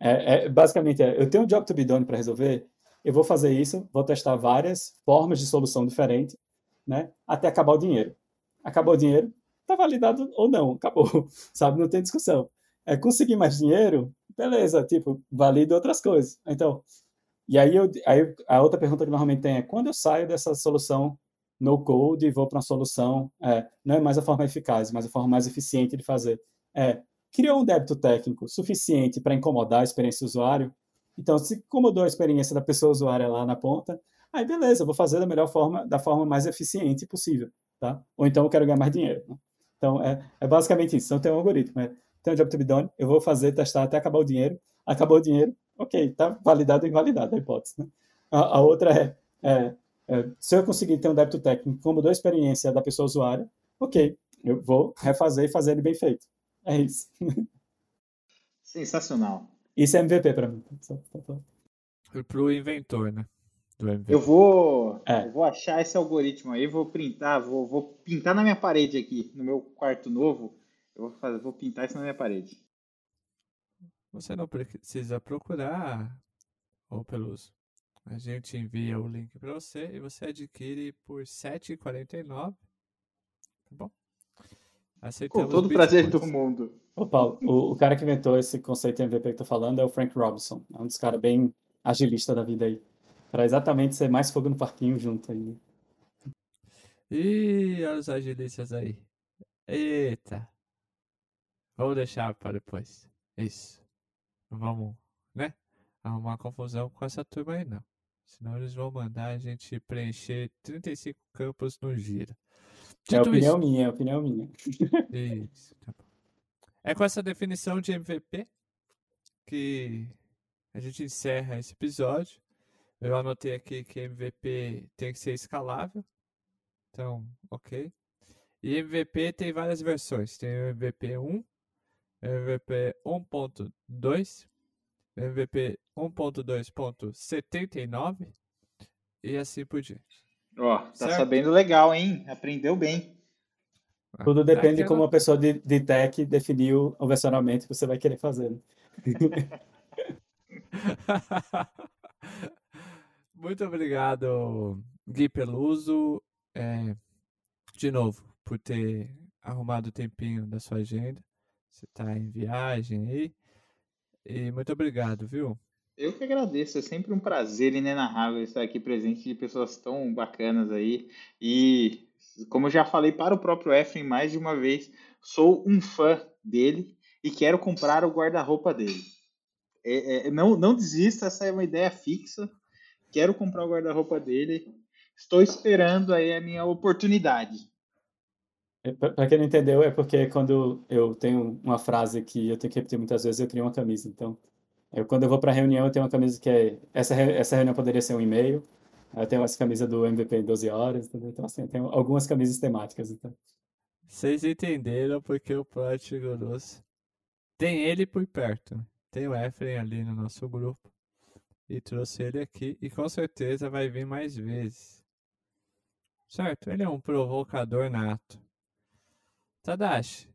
é, é, basicamente, é, eu tenho um job to be done para resolver, eu vou fazer isso, vou testar várias formas de solução diferentes, né, até acabar o dinheiro. Acabou o dinheiro, tá validado ou não, acabou, sabe? Não tem discussão. É conseguir mais dinheiro, beleza, tipo, valida outras coisas. Então, e aí, eu, aí a outra pergunta que normalmente tem é quando eu saio dessa solução no code e vou para uma solução, é, não é mais a forma eficaz, mas a forma mais eficiente de fazer. É, criou um débito técnico suficiente para incomodar a experiência do usuário? Então, se incomodou a experiência da pessoa usuária lá na ponta, Aí, beleza, vou fazer da melhor forma, da forma mais eficiente possível, tá? Ou então eu quero ganhar mais dinheiro. Né? Então, é, é basicamente isso. Então, tem um algoritmo. É, tem um job to be done, eu vou fazer, testar até acabar o dinheiro. Acabou o dinheiro, ok, tá validado ou invalidado a hipótese. Né? A, a, outra é, é, é, se eu conseguir ter um débito técnico como mudou a experiência da pessoa usuária, ok, eu vou refazer e fazer ele bem feito. É isso. Sensacional. Isso é MVP para mim. Para o inventor, né? Eu vou, é. eu vou achar esse algoritmo aí, vou printar, vou, vou pintar na minha parede aqui, no meu quarto novo. Eu vou, fazer, vou pintar isso na minha parede. Você não precisa procurar, ou pelos. A gente envia o link para você e você adquire por R$ 7,49. Tá bom? Aceitamos Com todo o prazer do mundo. Ô, Paulo, o, o, cara que inventou esse conceito de MVP que eu tô falando é o Frank Robinson. É um dos caras bem agilista da vida aí. Para exatamente ser mais fogo no parquinho junto aí. Ih, olha os agilistas aí. Eita. Vamos deixar para depois. Isso. Vamos, né? Arrumar confusão com essa turma aí, não. Senão eles vão mandar a gente preencher 35 campos no giro. É opinião isso, minha, é opinião minha. Isso, tá bom. É com essa definição de MVP que a gente encerra esse episódio. Eu anotei aqui que MVP tem que ser escalável. Então, ok. E MVP tem várias versões. Tem o MVP 1, MVP 1.2, MVP 1.2.79 e assim por diante. Ó, oh, tá certo? sabendo legal, hein? Aprendeu bem. Ah, Tudo depende de como a pessoa de, de tech definiu o versionamento que você vai querer fazer. Né? Muito obrigado, Gui Peluso. É, de novo, por ter arrumado o tempinho da sua agenda. Você está em viagem aí. E muito obrigado, viu? Eu que agradeço, é sempre um prazer inenarrável estar aqui presente de pessoas tão bacanas aí. E, como eu já falei para o próprio Efren mais de uma vez, sou um fã dele e quero comprar o guarda-roupa dele. É, é, não, não desista, essa é uma ideia fixa quero comprar o guarda-roupa dele. Estou esperando aí a minha oportunidade. Para quem não entendeu, é porque quando eu tenho uma frase que eu tenho que repetir muitas vezes, eu crio uma camisa. Então, eu, quando eu vou para reunião, eu tenho uma camisa que é. Essa, essa reunião poderia ser um e-mail. Eu tenho essa camisa do MVP em 12 horas. Então, assim, eu tenho algumas camisas temáticas. Então. Vocês entenderam porque o Project Gurus tem ele por perto. Tem o Efren ali no nosso grupo e trouxe ele aqui e com certeza vai vir mais vezes. certo? Ele é um provocador nato. Tadashi,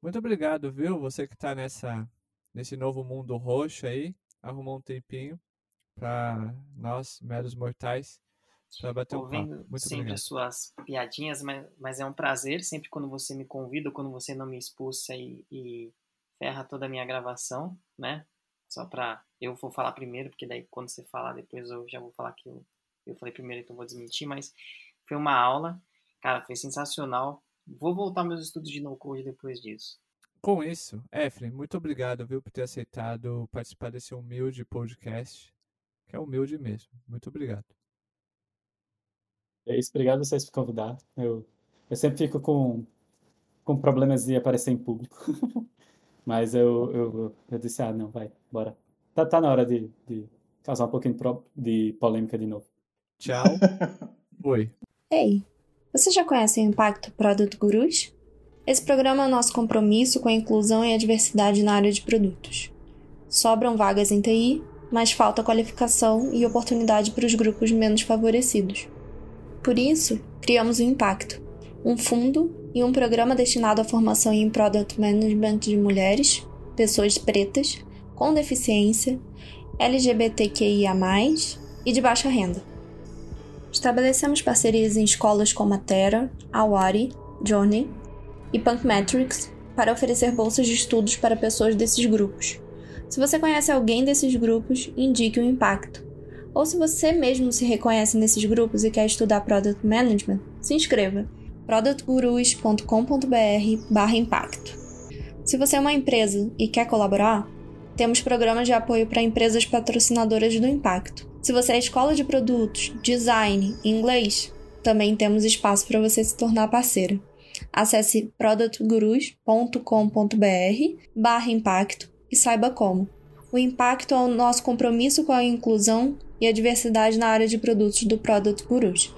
muito obrigado, viu? Você que está nessa nesse novo mundo roxo aí, arrumou um tempinho para nós, meros mortais, para bater um papo. Muito sempre obrigado. as suas piadinhas, mas, mas é um prazer sempre quando você me convida, quando você não me expulsa e, e ferra toda a minha gravação, né? Só para eu vou falar primeiro, porque daí quando você falar depois eu já vou falar que eu, eu falei primeiro, então vou desmentir, mas foi uma aula, cara, foi sensacional. Vou voltar meus estudos de no-code depois disso. Com isso, Efren, muito obrigado, viu, por ter aceitado participar desse humilde podcast, que é humilde mesmo. Muito obrigado. É isso, obrigado a vocês por convidar. Eu, eu sempre fico com, com problemas de aparecer em público. Mas eu, eu, eu disse, ah, não, vai, bora. Tá, tá na hora de, de causar um pouquinho de polêmica de novo. Tchau. Oi. Ei, você já conhece o Impacto Product Gurus? Esse programa é o nosso compromisso com a inclusão e a diversidade na área de produtos. Sobram vagas em TI, mas falta qualificação e oportunidade para os grupos menos favorecidos. Por isso, criamos o Impacto, um fundo e um programa destinado à formação em Product Management de mulheres, pessoas pretas, com deficiência, LGBTQIA, e de baixa renda. Estabelecemos parcerias em escolas como a Terra, Awari, Johnny e Punkmetrics para oferecer bolsas de estudos para pessoas desses grupos. Se você conhece alguém desses grupos, indique o impacto. Ou se você mesmo se reconhece nesses grupos e quer estudar Product Management, se inscreva productgurus.com.br/impacto. Se você é uma empresa e quer colaborar, temos programas de apoio para empresas patrocinadoras do Impacto. Se você é escola de produtos, design, inglês, também temos espaço para você se tornar parceira. Acesse productgurus.com.br/impacto e saiba como. O impacto é o nosso compromisso com a inclusão e a diversidade na área de produtos do Product Gurus.